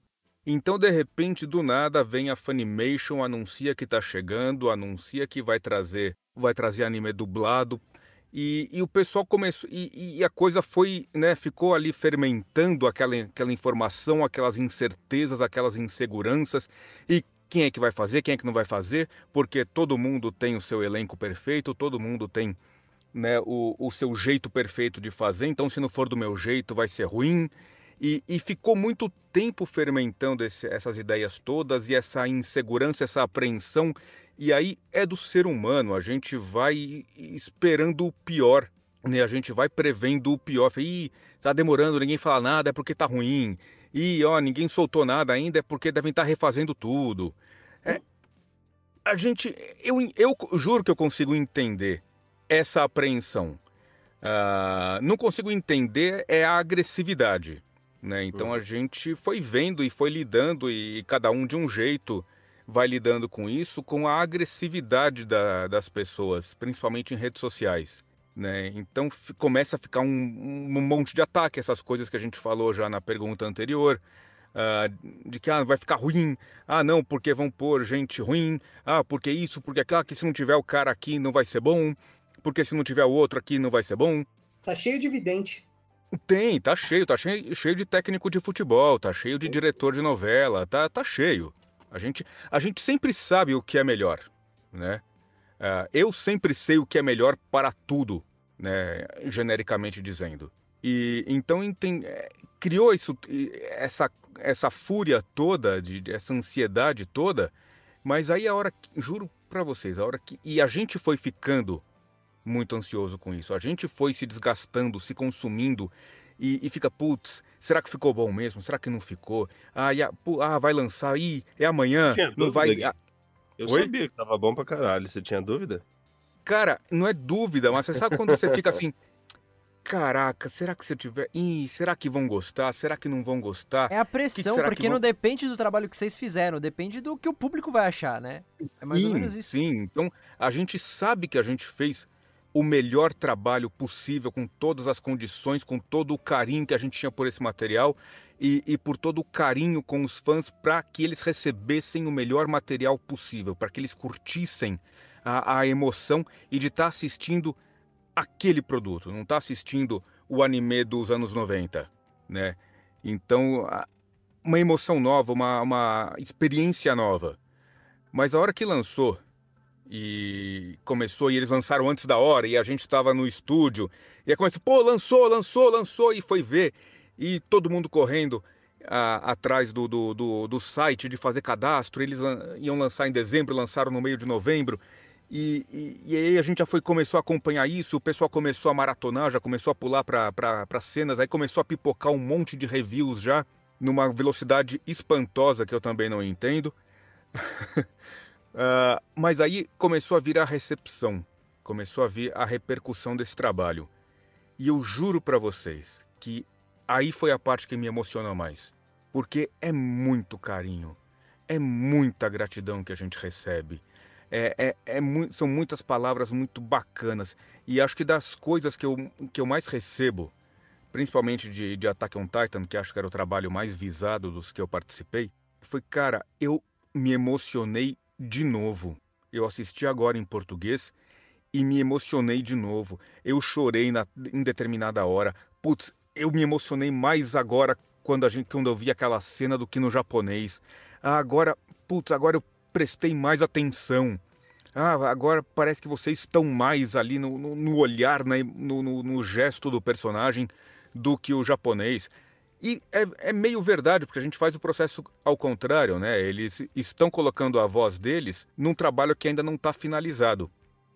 Então, de repente, do nada, vem a Funimation, anuncia que está chegando, anuncia que vai trazer, vai trazer anime dublado. E, e o pessoal começou. E, e, a coisa foi, né? Ficou ali fermentando aquela, aquela informação, aquelas incertezas, aquelas inseguranças. E quem é que vai fazer, quem é que não vai fazer, porque todo mundo tem o seu elenco perfeito, todo mundo tem né, o, o seu jeito perfeito de fazer, então se não for do meu jeito vai ser ruim. E, e ficou muito tempo fermentando esse, essas ideias todas e essa insegurança, essa apreensão. E aí é do ser humano, a gente vai esperando o pior, né? A gente vai prevendo o pior. Ih, tá demorando, ninguém fala nada, é porque tá ruim. E ó, ninguém soltou nada ainda, é porque devem estar tá refazendo tudo. É, a gente, eu, eu juro que eu consigo entender essa apreensão. Uh, não consigo entender é a agressividade. Né? Então a uhum. gente foi vendo e foi lidando, e cada um de um jeito vai lidando com isso, com a agressividade da, das pessoas, principalmente em redes sociais. Né? Então começa a ficar um, um, monte de ataque, essas coisas que a gente falou já na pergunta anterior. Uh, de que ah, vai ficar ruim, ah não, porque vão pôr gente ruim, ah, porque isso, porque aquilo, ah, que se não tiver o cara aqui não vai ser bom, porque se não tiver o outro aqui não vai ser bom. Tá cheio de vidente. Tem, tá cheio, tá cheio, cheio de técnico de futebol, tá cheio de diretor de novela, tá, tá cheio. A gente, a gente sempre sabe o que é melhor, né? Uh, eu sempre sei o que é melhor para tudo, né? Genericamente dizendo. E então. É, criou isso, essa, essa fúria toda, de, essa ansiedade toda. Mas aí a hora, juro para vocês, a hora que e a gente foi ficando muito ansioso com isso. A gente foi se desgastando, se consumindo e, e fica, putz, será que ficou bom mesmo? Será que não ficou? Ah, a, ah vai lançar, ih, é amanhã, não vai. Ah, eu Oi? sabia que tava bom pra caralho, você tinha dúvida? Cara, não é dúvida, mas você sabe quando você fica assim, caraca, será que se eu tiver. Ih, será que vão gostar? Será que não vão gostar? É a pressão, que que porque vão... não depende do trabalho que vocês fizeram, depende do que o público vai achar, né? É mais sim, ou menos isso. Sim, então a gente sabe que a gente fez o melhor trabalho possível, com todas as condições, com todo o carinho que a gente tinha por esse material e, e por todo o carinho com os fãs para que eles recebessem o melhor material possível, para que eles curtissem a, a, emoção e de estar tá assistindo aquele produto, não estar tá assistindo o anime dos anos 90, né? Então, uma emoção nova, uma, uma experiência nova. Mas a hora que lançou e começou, e eles lançaram antes da hora, e a gente estava no estúdio, e aí começou, pô, lançou, lançou, lançou, e foi ver, e todo mundo correndo a, atrás do, do, do, do, site de fazer cadastro, eles iam lançar em dezembro, lançaram no meio de novembro, e, e, e, aí a gente já foi, começou a acompanhar isso, o pessoal começou a maratonar, já começou a pular para cenas, aí começou a pipocar um monte de reviews já, numa velocidade espantosa que eu também não entendo. Uh, mas aí começou a vir a recepção, começou a vir a repercussão desse trabalho. E eu juro para vocês que aí foi a parte que me emocionou mais. Porque é muito carinho, é muita gratidão que a gente recebe. É, é, é são muitas palavras muito bacanas. E acho que das coisas que eu, que eu mais recebo, principalmente de, de Attack on Titan, que acho que era o trabalho mais visado dos que eu participei, foi, cara, eu me emocionei de novo. Eu assisti agora em português e me emocionei de novo. Eu chorei na, em determinada hora. Putz, eu me emocionei mais agora quando, a gente, quando eu vi aquela cena do que no japonês. Ah, agora, putz, agora eu prestei mais atenção. Ah, agora parece que vocês estão mais ali no, no, no olhar, né, no, no, gesto do personagem do que o japonês. E é, é, meio verdade, porque a gente faz o processo ao contrário, né? Eles estão colocando a voz deles num trabalho que ainda não está finalizado.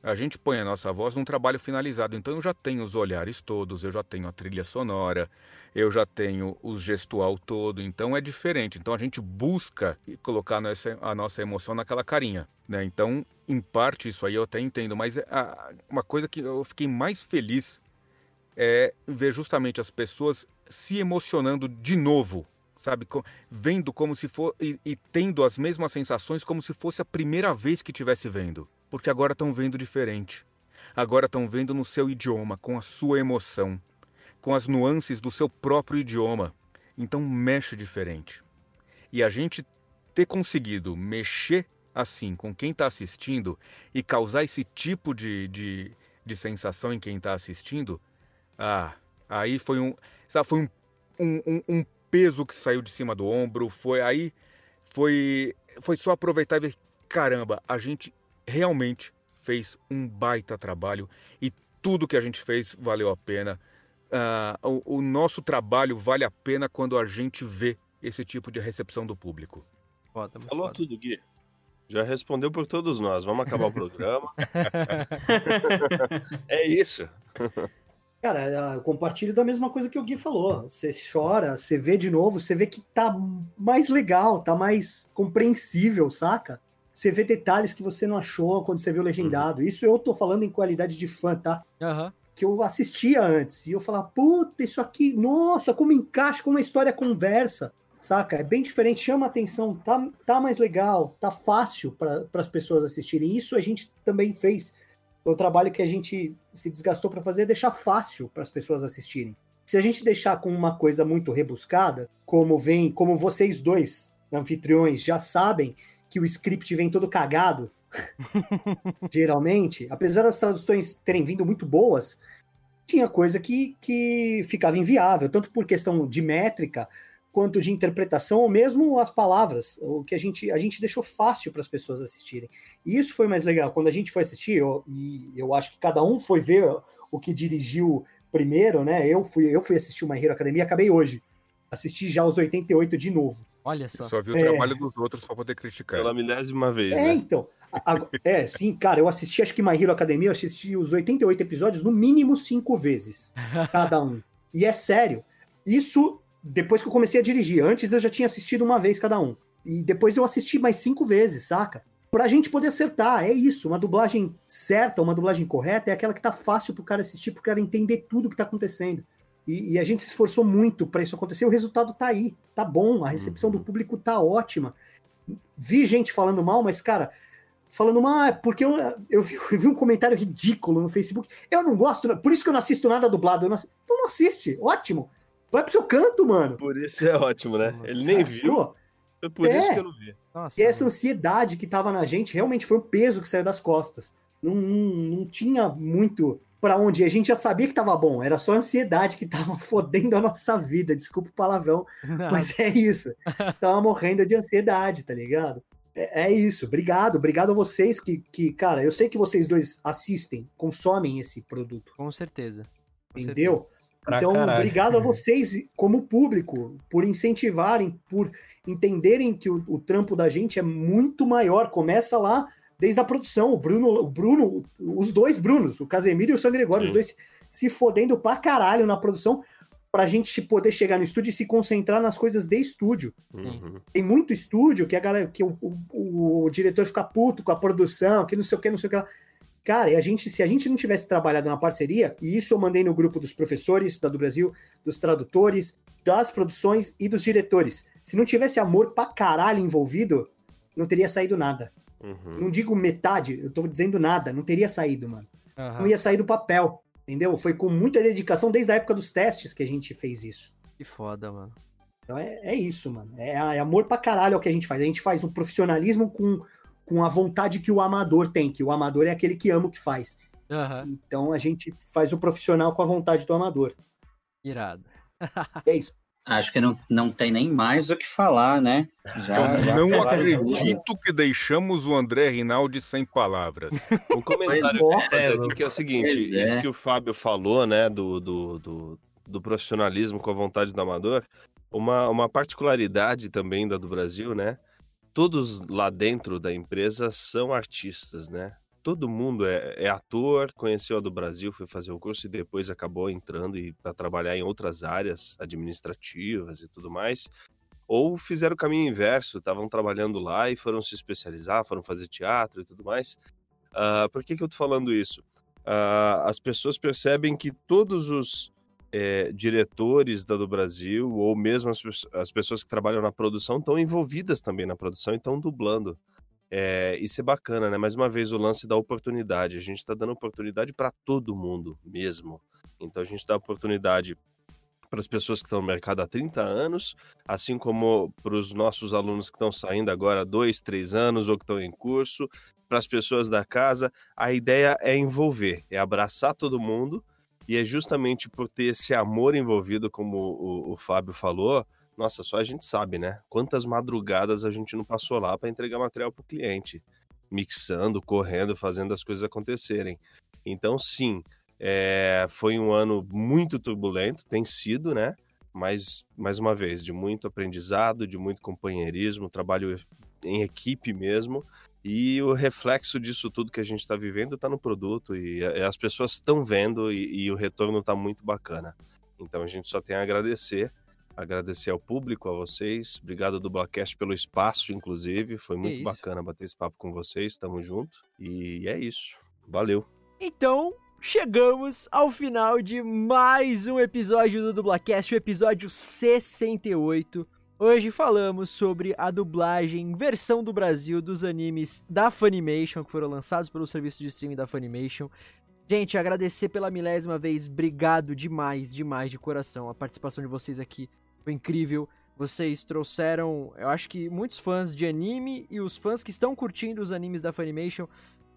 A gente põe a nossa voz num trabalho finalizado, então eu já tenho os olhares todos, eu já tenho a trilha sonora, eu já tenho o gestual todo, então é diferente. Então a gente busca colocar a nossa, emoção naquela carinha, né? Então, em parte, isso aí eu até entendo, mas é, a, uma coisa que eu fiquei mais feliz é ver justamente as pessoas se emocionando de novo, sabe? Vendo como se for e, e tendo as mesmas sensações como se fosse a primeira vez que estivesse vendo. Porque agora estão vendo diferente. Agora estão vendo no seu idioma, com a sua emoção, com as nuances do seu próprio idioma. Então mexe diferente. E a gente ter conseguido mexer assim com quem está assistindo e causar esse tipo de, de, de sensação em quem está assistindo, ah, aí foi um. Sabe, foi um, um, um, peso que saiu de cima do ombro. Foi aí. Foi, foi só aproveitar e ver. Caramba, a gente realmente fez um baita trabalho e tudo que a gente fez valeu a pena. Uh, o, o, nosso trabalho vale a pena quando a gente vê esse tipo de recepção do público. Foda, Falou foda. tudo, Gui. Já respondeu por todos nós. Vamos acabar o programa. é isso. Cara, eu compartilho da mesma coisa que o Gui falou. Você chora, você vê de novo, você vê que tá mais legal, tá mais compreensível, saca? Você vê detalhes que você não achou quando você viu legendado. Uhum. Isso eu tô falando em qualidade de fã, tá? Uhum. Que eu assistia antes. E eu falava, puta, isso aqui, nossa, como encaixa, como a história conversa. Saca? É bem diferente, chama atenção, tá, tá mais legal, tá fácil para as pessoas assistirem. Isso a gente também fez o trabalho que a gente se desgastou para fazer é deixar fácil para as pessoas assistirem. Se a gente deixar com uma coisa muito rebuscada, como vem, como vocês dois, anfitriões, já sabem que o script vem todo cagado, geralmente, apesar das traduções terem vindo muito boas, tinha coisa que, que ficava inviável, tanto por questão de métrica, quanto de interpretação, ou mesmo as palavras, o que a gente, a gente deixou fácil para as pessoas assistirem. E isso foi mais legal. Quando a gente foi assistir, eu, e eu acho que cada um foi ver o que dirigiu primeiro, né? Eu fui, eu fui assistir o My Hero Academia, acabei hoje. Assisti já os 88 de novo. Olha só. Eu só vi o É. trabalho dos outros para poder criticar. Pela milésima vez, É, né? então. A- a- é, sim, cara, eu assisti, acho que My Hero Academia, eu assisti os 88 episódios no mínimo cinco vezes, cada um. E é sério. Isso depois que eu comecei a dirigir. Antes eu já tinha assistido uma vez cada um. E depois eu assisti mais cinco vezes, saca? Pra gente poder acertar, é isso. Uma dublagem certa, uma dublagem correta, é aquela que tá fácil pro cara assistir, pro cara entender tudo que tá acontecendo. E, e a gente se esforçou muito pra isso acontecer. O resultado tá aí, tá bom. A recepção do público tá ótima. Vi gente falando mal, mas, cara, falando mal, ah, porque eu, eu, vi, eu vi um comentário ridículo no Facebook. Eu não gosto, por isso que eu não assisto nada dublado. Não assisto. Então não assiste, ótimo. Vai pro seu canto, mano. Por isso é ótimo, né? Nossa, Ele nem viu, Pô, foi por É. isso que eu não vi. Nossa. E essa mano. ansiedade que tava na gente realmente foi um peso que saiu das costas. Não, não, não tinha muito pra onde ir. A gente já sabia que tava bom, era só a ansiedade que tava fodendo a nossa vida. Desculpa o palavrão, mas é isso. Tava morrendo de ansiedade, tá ligado? É, é isso. Obrigado, obrigado a vocês que, que, cara, eu sei que vocês dois assistem, consomem esse produto, Com certeza. Com entendeu? Pra Então, caralho. obrigado a vocês, como público, por incentivarem, por entenderem que o, o trampo da gente é muito maior. Começa lá desde a produção. O Bruno, o Bruno, os dois Brunos, o Casemiro e o San Gregório, Sim. os dois se fodendo pra caralho na produção, pra gente poder chegar no estúdio e se concentrar nas coisas de estúdio. Uhum. Tem muito estúdio que a galera, que o, o- o diretor fica puto com a produção, que não sei o que, não sei o que lá. Cara, e a gente, se a gente não tivesse trabalhado na parceria, e isso eu mandei no grupo dos professores da do Brasil, dos tradutores, das produções e dos diretores. Se não tivesse amor pra caralho envolvido, não teria saído nada. Uhum. Não digo metade, eu tô dizendo nada, não teria saído, mano. Aham. Não ia sair do papel, entendeu? Foi com muita dedicação desde a época dos testes que a gente fez isso. Que foda, mano. Então é, é isso, mano. É, é amor pra caralho é o que a gente faz. A gente faz um profissionalismo com, com a vontade que o amador tem, que o amador é aquele que ama o que faz. Aham. Então a gente faz o profissional com a vontade do amador. Irado. É isso. Acho que não, não tem nem mais o que falar, né? Já, Eu já não acredito que deixamos o André Rinaldi sem palavras. Um comentário que é, que é o seguinte: é. isso que o Fábio falou, né, do, do, do, do profissionalismo com a vontade do amador, uma, uma particularidade também da do Brasil, né? Todos lá dentro da empresa são artistas, né? Todo mundo é, é ator, conheceu a do Brasil, foi fazer o curso e depois acabou entrando e para trabalhar em outras áreas administrativas e tudo mais. Ou fizeram o caminho inverso, estavam trabalhando lá e foram se especializar, foram fazer teatro e tudo mais. Ah, por que, que eu tô falando isso? Ah, as pessoas percebem que todos os eh, diretores da do Brasil, ou mesmo as, as pessoas que trabalham na produção, estão envolvidas também na produção e estão dublando. É, isso é bacana, né? Mais uma vez, o lance da oportunidade. A gente está dando oportunidade para todo mundo mesmo. Então, a gente dá oportunidade para as pessoas que estão no mercado há 30 anos, assim como para os nossos alunos que estão saindo agora há dois, três anos ou que estão em curso, para as pessoas da casa. A ideia é envolver, é abraçar todo mundo, e é justamente por ter esse amor envolvido, como o, o Fábio falou. Nossa, só a gente sabe, né? Quantas madrugadas a gente não passou lá para entregar material para o cliente, mixando, correndo, fazendo as coisas acontecerem. Então, sim, é, foi um ano muito turbulento, tem sido, né? Mas, mais uma vez, de muito aprendizado, de muito companheirismo, trabalho em equipe mesmo. E o reflexo disso tudo que a gente está vivendo está no produto e as pessoas estão vendo e, e o retorno está muito bacana. Então a gente só tem a agradecer, agradecer ao público, a vocês. Obrigado Dublacast pelo espaço, inclusive. Foi muito isso. bacana bater esse papo com vocês. Tamo junto. E é isso. Valeu. Então, chegamos ao final de mais um episódio do Dublacast, o episódio 68. Hoje falamos sobre a dublagem versão do Brasil dos animes da Funimation, que foram lançados pelo serviço de streaming da Funimation. Gente, agradecer pela milésima vez, obrigado demais, demais de coração. A participação de vocês aqui foi incrível. Vocês trouxeram, eu acho que muitos fãs de anime e os fãs que estão curtindo os animes da Funimation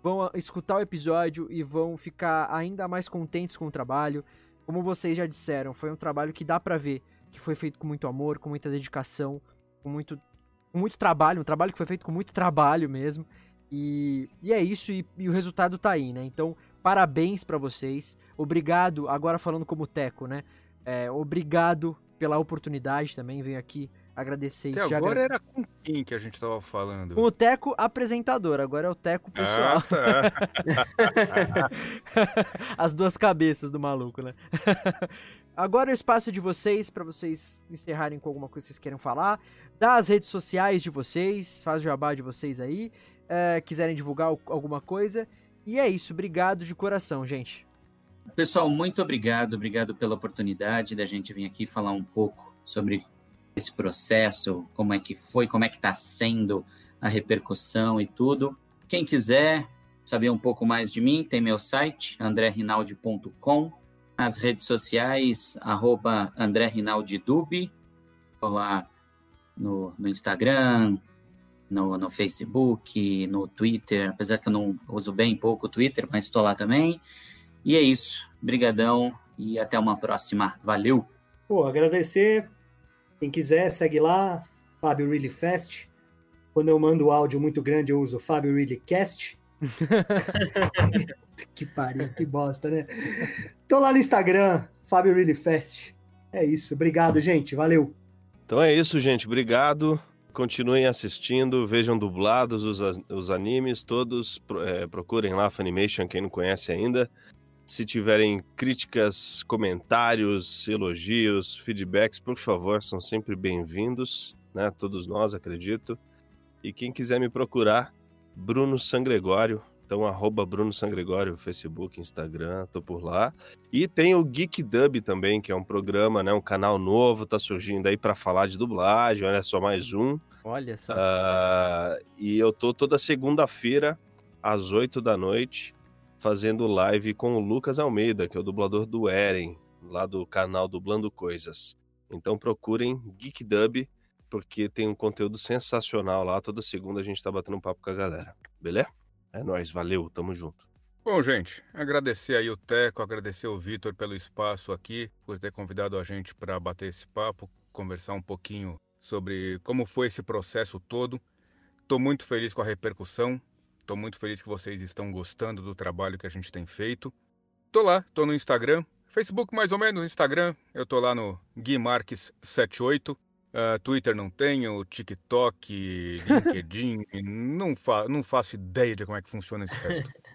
vão a- escutar o episódio e vão ficar ainda mais contentes com o trabalho. Como vocês já disseram, foi um trabalho que dá pra ver que foi feito com muito amor, com muita dedicação, com muito, com muito trabalho, um trabalho que foi feito com muito trabalho mesmo. E, e é isso, e, e o resultado tá aí, né? Então, parabéns para vocês. Obrigado, agora falando como Teco, né? É, obrigado pela oportunidade também, venho aqui agradecer Até isso. agora era com quem que a gente tava falando? Com o Teco apresentador, agora é o Teco pessoal. Ah, tá. As duas cabeças do maluco, né? Agora o espaço de vocês, para vocês encerrarem com alguma coisa que vocês queiram falar. Dá as redes sociais de vocês, faz o jabá de vocês aí. é, quiserem divulgar al- alguma coisa. E é isso, obrigado de coração, gente. Pessoal, muito obrigado, obrigado pela oportunidade da gente vir aqui falar um pouco sobre esse processo, como é que foi, como é que está sendo a repercussão e tudo. Quem quiser saber um pouco mais de mim, tem meu site, andrerinaldi.com, as redes sociais, arroba andrerinaldidub, tô lá no, no Instagram, no, no Facebook, no Twitter, apesar que eu não uso bem pouco o Twitter, mas estou lá também. E é isso. Brigadão e até uma próxima. Valeu! Pô, agradecer. Quem quiser, segue lá, Fábio Really Fast. Quando eu mando áudio muito grande, eu uso Fábio Really Cast. que pariu, que bosta, né? Tô lá no Instagram, Fábio Really Fast. É isso. Obrigado, gente. Valeu. Então é isso, gente. Obrigado. Continuem assistindo, vejam dublados os, os animes todos. é, procurem lá Funimation, quem não conhece ainda. Se tiverem críticas, comentários, elogios, feedbacks, por favor, são sempre bem-vindos, né? Todos nós, acredito. E quem quiser me procurar, Bruno Sangregório. Então, arroba Bruno Sangregório, Facebook, Instagram, tô por lá. E tem o Geek Dub também, que é um programa, né, um canal novo, tá surgindo aí para falar de dublagem, olha só mais um. Olha só. Ah, e eu tô toda segunda-feira às 8 da noite fazendo live com o Lucas Almeida, que é o dublador do Eren, lá do canal Dublando Coisas. Então procurem Geek Dub, porque tem um conteúdo sensacional lá. Toda segunda a gente tá batendo um papo com a galera. Beleza? É nóis, valeu, tamo junto. Bom, gente, agradecer aí o Teco, agradecer o Vitor pelo espaço aqui, por ter convidado a gente para bater esse papo, conversar um pouquinho sobre como foi esse processo todo. Estou muito feliz com a repercussão, estou muito feliz que vocês estão gostando do trabalho que a gente tem feito. Tô lá, tô no Instagram, Facebook mais ou menos, Instagram, eu tô lá no guimarques78. Ah, Twitter não tenho, TikTok, LinkedIn, não, fa não faço ideia de como é que funciona esse resto.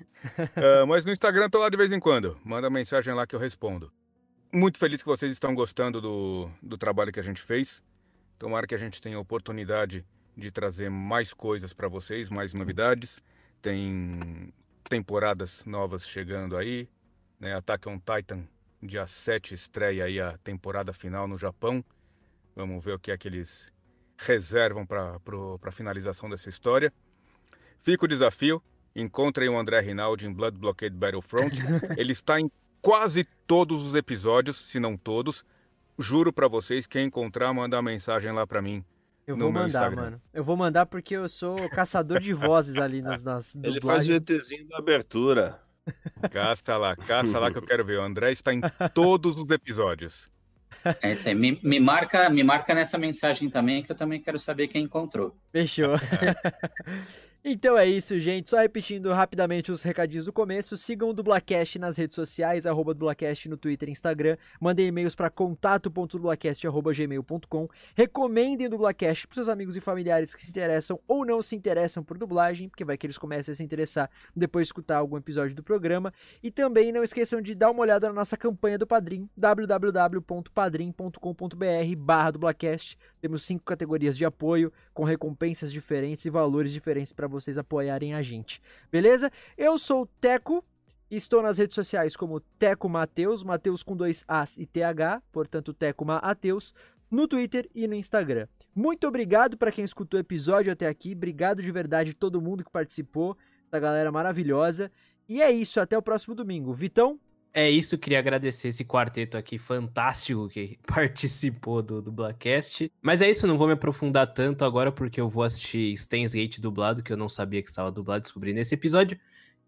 Ah, mas no Instagram tô lá de vez em quando. Manda mensagem lá que eu respondo. Muito feliz que vocês estão gostando do, do trabalho que a gente fez. Tomara que a gente tenha a oportunidade de trazer mais coisas para vocês, mais novidades. Tem temporadas novas chegando aí. Né? Attack on Titan, dia 7, estreia aí a temporada final no Japão. Vamos ver o que é que eles reservam para a finalização dessa história. Fica o desafio. Encontrem o André Rinaldi em Blood Blockade Battlefront. Ele está em quase todos os episódios, se não todos. Juro pra vocês, quem encontrar, manda uma mensagem lá pra mim. Eu no vou meu mandar, Instagram. mano. Eu vou mandar porque eu sou caçador de vozes ali nas, nas Ele faz o dublagens. ETzinho da abertura. Caça lá, caça lá que eu quero ver. O André está em todos os episódios. É isso aí. Me, me marca, me marca nessa mensagem também, que eu também quero saber quem encontrou. Fechou. então é isso, gente. Só repetindo rapidamente os recadinhos do começo. Sigam o Dublacast nas redes sociais, arroba Dublacast no Twitter e Instagram. Mandem e-mails para contato.dublacast.gmail.com. Recomendem o Dublacast para seus amigos e familiares que se interessam ou não se interessam por dublagem, porque vai que eles comecem a se interessar depois de escutar algum episódio do programa. E também não esqueçam de dar uma olhada na nossa campanha do Padrim, www.padrim.com.br barra Dublacast. Temos cinco categorias de apoio, com recompensas diferentes e valores diferentes para vocês apoiarem a gente. Beleza? Eu sou o Teco, estou nas redes sociais como Teco Mateus, Mateus com dois As e TH, portanto Teco Mateus, no Twitter e no Instagram. Muito obrigado para quem escutou o episódio até aqui, obrigado de verdade todo mundo que participou, essa galera maravilhosa. E é isso, até o próximo domingo. Vitão? É isso, queria agradecer esse quarteto aqui fantástico que participou do, Blackcast. Mas é isso, não vou me aprofundar tanto agora porque eu vou assistir Steins Gate dublado, que eu não sabia que estava dublado, descobri nesse episódio.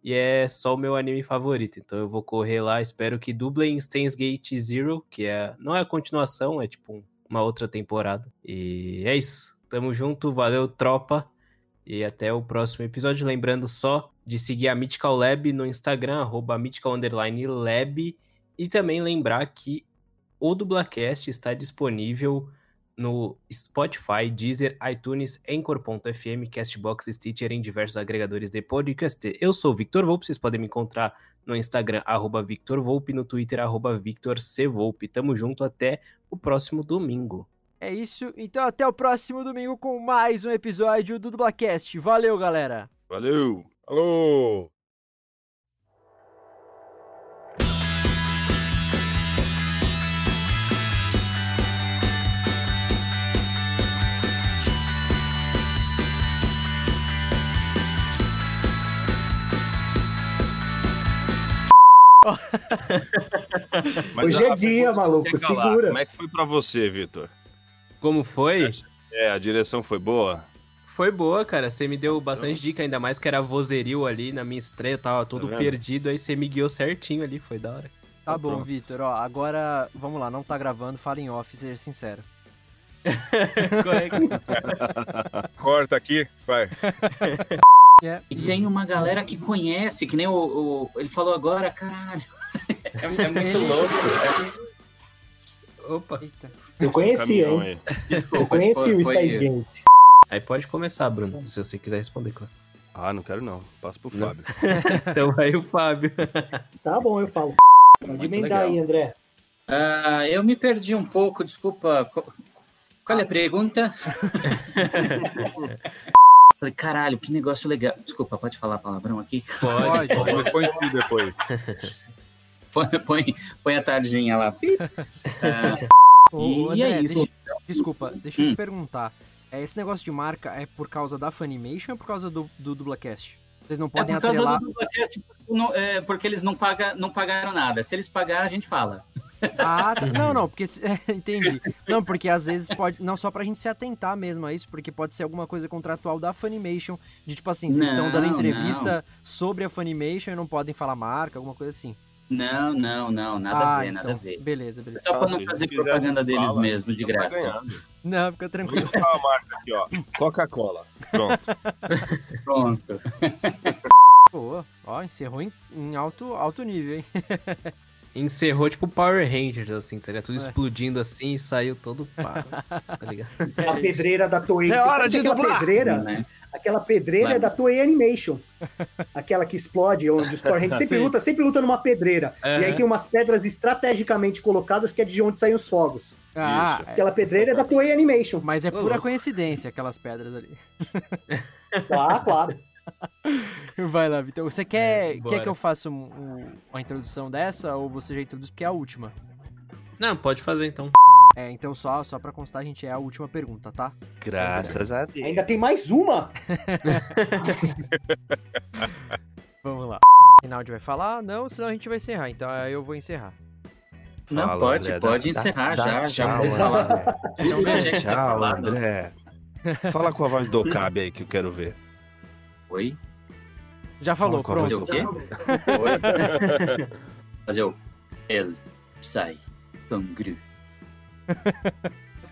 E é só o meu anime favorito, então eu vou correr lá, espero que dublem Steins Gate Zero, que é não é a continuação, é tipo um- uma outra temporada. E é isso. Tamo junto, valeu, tropa. E até o próximo episódio. Lembrando só de seguir a Mythical Lab no Instagram, arroba Mythical Lab. E também lembrar que o Dublacast está disponível no Spotify, Deezer, iTunes, Anchor.fm, Castbox, Stitcher em diversos agregadores de podcast. Eu sou o Victor Volpe, vocês podem me encontrar no Instagram, arroba Victor Volpe, no Twitter, arroba Victor C. Volpe. Tamo junto até o próximo domingo. É isso, então até o próximo domingo com mais um episódio do Dublacast. Valeu, galera! Valeu! Alô! Hoje é dia, maluco, segura. Como é que foi pra você, Vitor? Como foi? É, a direção foi boa? Foi boa, cara. Você me deu bastante dica, ainda mais que era vozerio ali na minha estreia, eu tava todo Tá perdido, aí você me guiou certinho ali, foi da hora. Tá Tá bom. Vitor, ó, agora, vamos lá, não tá gravando, fala em off, seja sincero. Corta aqui, vai. É, E tem uma galera que conhece, que nem o. o- ele falou agora, caralho. É, é muito louco. Opa. eita. Eu conhecia, Caminhão hein? aí. Eu Desculpa. conheci foi- o Steins Gate. Aí pode começar, Bruno, se você quiser responder, claro. Ah, não quero não. Passa pro Não. Fábio. Então aí o Fábio. Tá bom, eu falo. Pode emendar aí, André. Ah, eu me perdi um pouco, desculpa. Qual é a pergunta? Falei, caralho, que negócio legal. Desculpa, pode falar palavrão aqui? Pode. Depois põe tudo depois. Põe, põe, põe a tardinha lá. Pi. Ah, Ô, e André, é isso. deixa- desculpa, deixa eu te Hum. perguntar. É, esse negócio de marca é por causa da Funimation ou por causa do, do Dublacast? Vocês não É podem por causa atrelar... do Dublacast, porque não- é, porque eles não, paga, não pagaram nada. Se eles pagar, a gente fala. Ah, tá. não, não, porque. se- é, entendi. Não, porque às vezes pode. Não só pra gente se atentar mesmo a isso, porque pode ser alguma coisa contratual da Funimation, de tipo assim, vocês estão dando Não, entrevista sobre a Funimation e não podem falar marca, alguma coisa assim. Não, não, não, nada ah, a ver, então, nada a ver. Beleza, beleza. Só pra não fazer quiser, propaganda deles fala. mesmo, de graça. Não, fica tranquilo. Vou a marca aqui, ó. Coca-Cola. Pronto. Pronto. Pô, ó, encerrou em, em alto, alto nível, hein? Encerrou tipo Power Rangers, assim, tá ligado? Tudo É. explodindo assim e saiu todo pá, tá ligado? A pedreira da Toei. É hora de que aquela dublar. pedreira, Né? aquela pedreira Vai. é da Toei Animation. Aquela que explode, onde os Power Rangers sempre luta, sempre luta numa pedreira. E aí tem umas pedras estrategicamente colocadas que é de onde saem os fogos. Ah, Isso. é, Aquela pedreira é da Toei Animation. mas é pura coincidência aquelas pedras ali. Ah, claro. Vai lá, Vitor. Você quer, É, quer que eu faça um- um- uma introdução dessa ou você já introduz porque é a última? Não, pode fazer então. É, então só, só pra constar, gente, é a última pergunta, tá? Graças a Deus. Ainda tem mais uma. Vamos lá. Rinaldi vai falar? Não, senão a gente vai encerrar. Então aí eu vou encerrar. Não, Fala, pode, André, pode dá- encerrar dá já, já tchau, vou falar. André. A Tchau. André. Fala com a voz do Cabe aí que eu quero ver. Oi? Já falou, Fala com a Fazer pronto. o quê? Oi? Fazer o El Sai Cangru.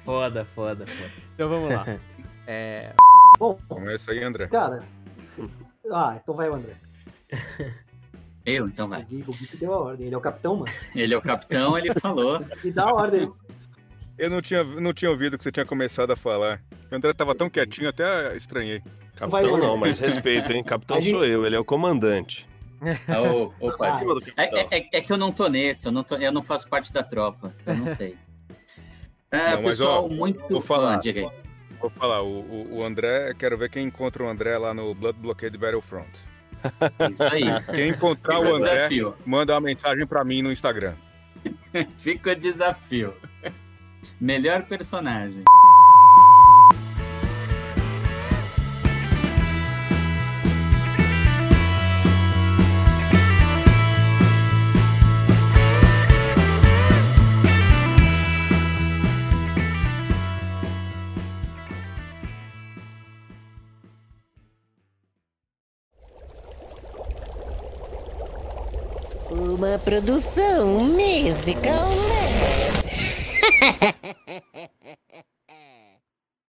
Foda, foda, foda. Então vamos lá. É, Bom, Começa aí, André. cara. Ah, então vai o André. Eu, então vai. O Gui que deu a ordem. Ele é o capitão, mano. Ele é o capitão, ele falou. E dá a ordem. Eu não tinha, não tinha ouvido que você tinha começado a falar. O André tava tão quietinho, até estranhei. Capitão não, mas respeito, hein? Capitão gente- sou eu, ele é o comandante. Ah, ô, opa. Acima do É, é- é- é que eu não tô nesse, eu não, tô- eu não faço parte da tropa. Eu não sei. É, Não, mas, pessoal, ó, muito. vou falar. Ah, diga aí. Vou falar, o, o, o André, quero ver quem encontra o André lá no Blood Blockade Battlefront. Isso aí. Quem encontrar Fica o o André, desafio. manda uma mensagem pra mim no Instagram. Fica o desafio. Melhor personagem. sua produção musical.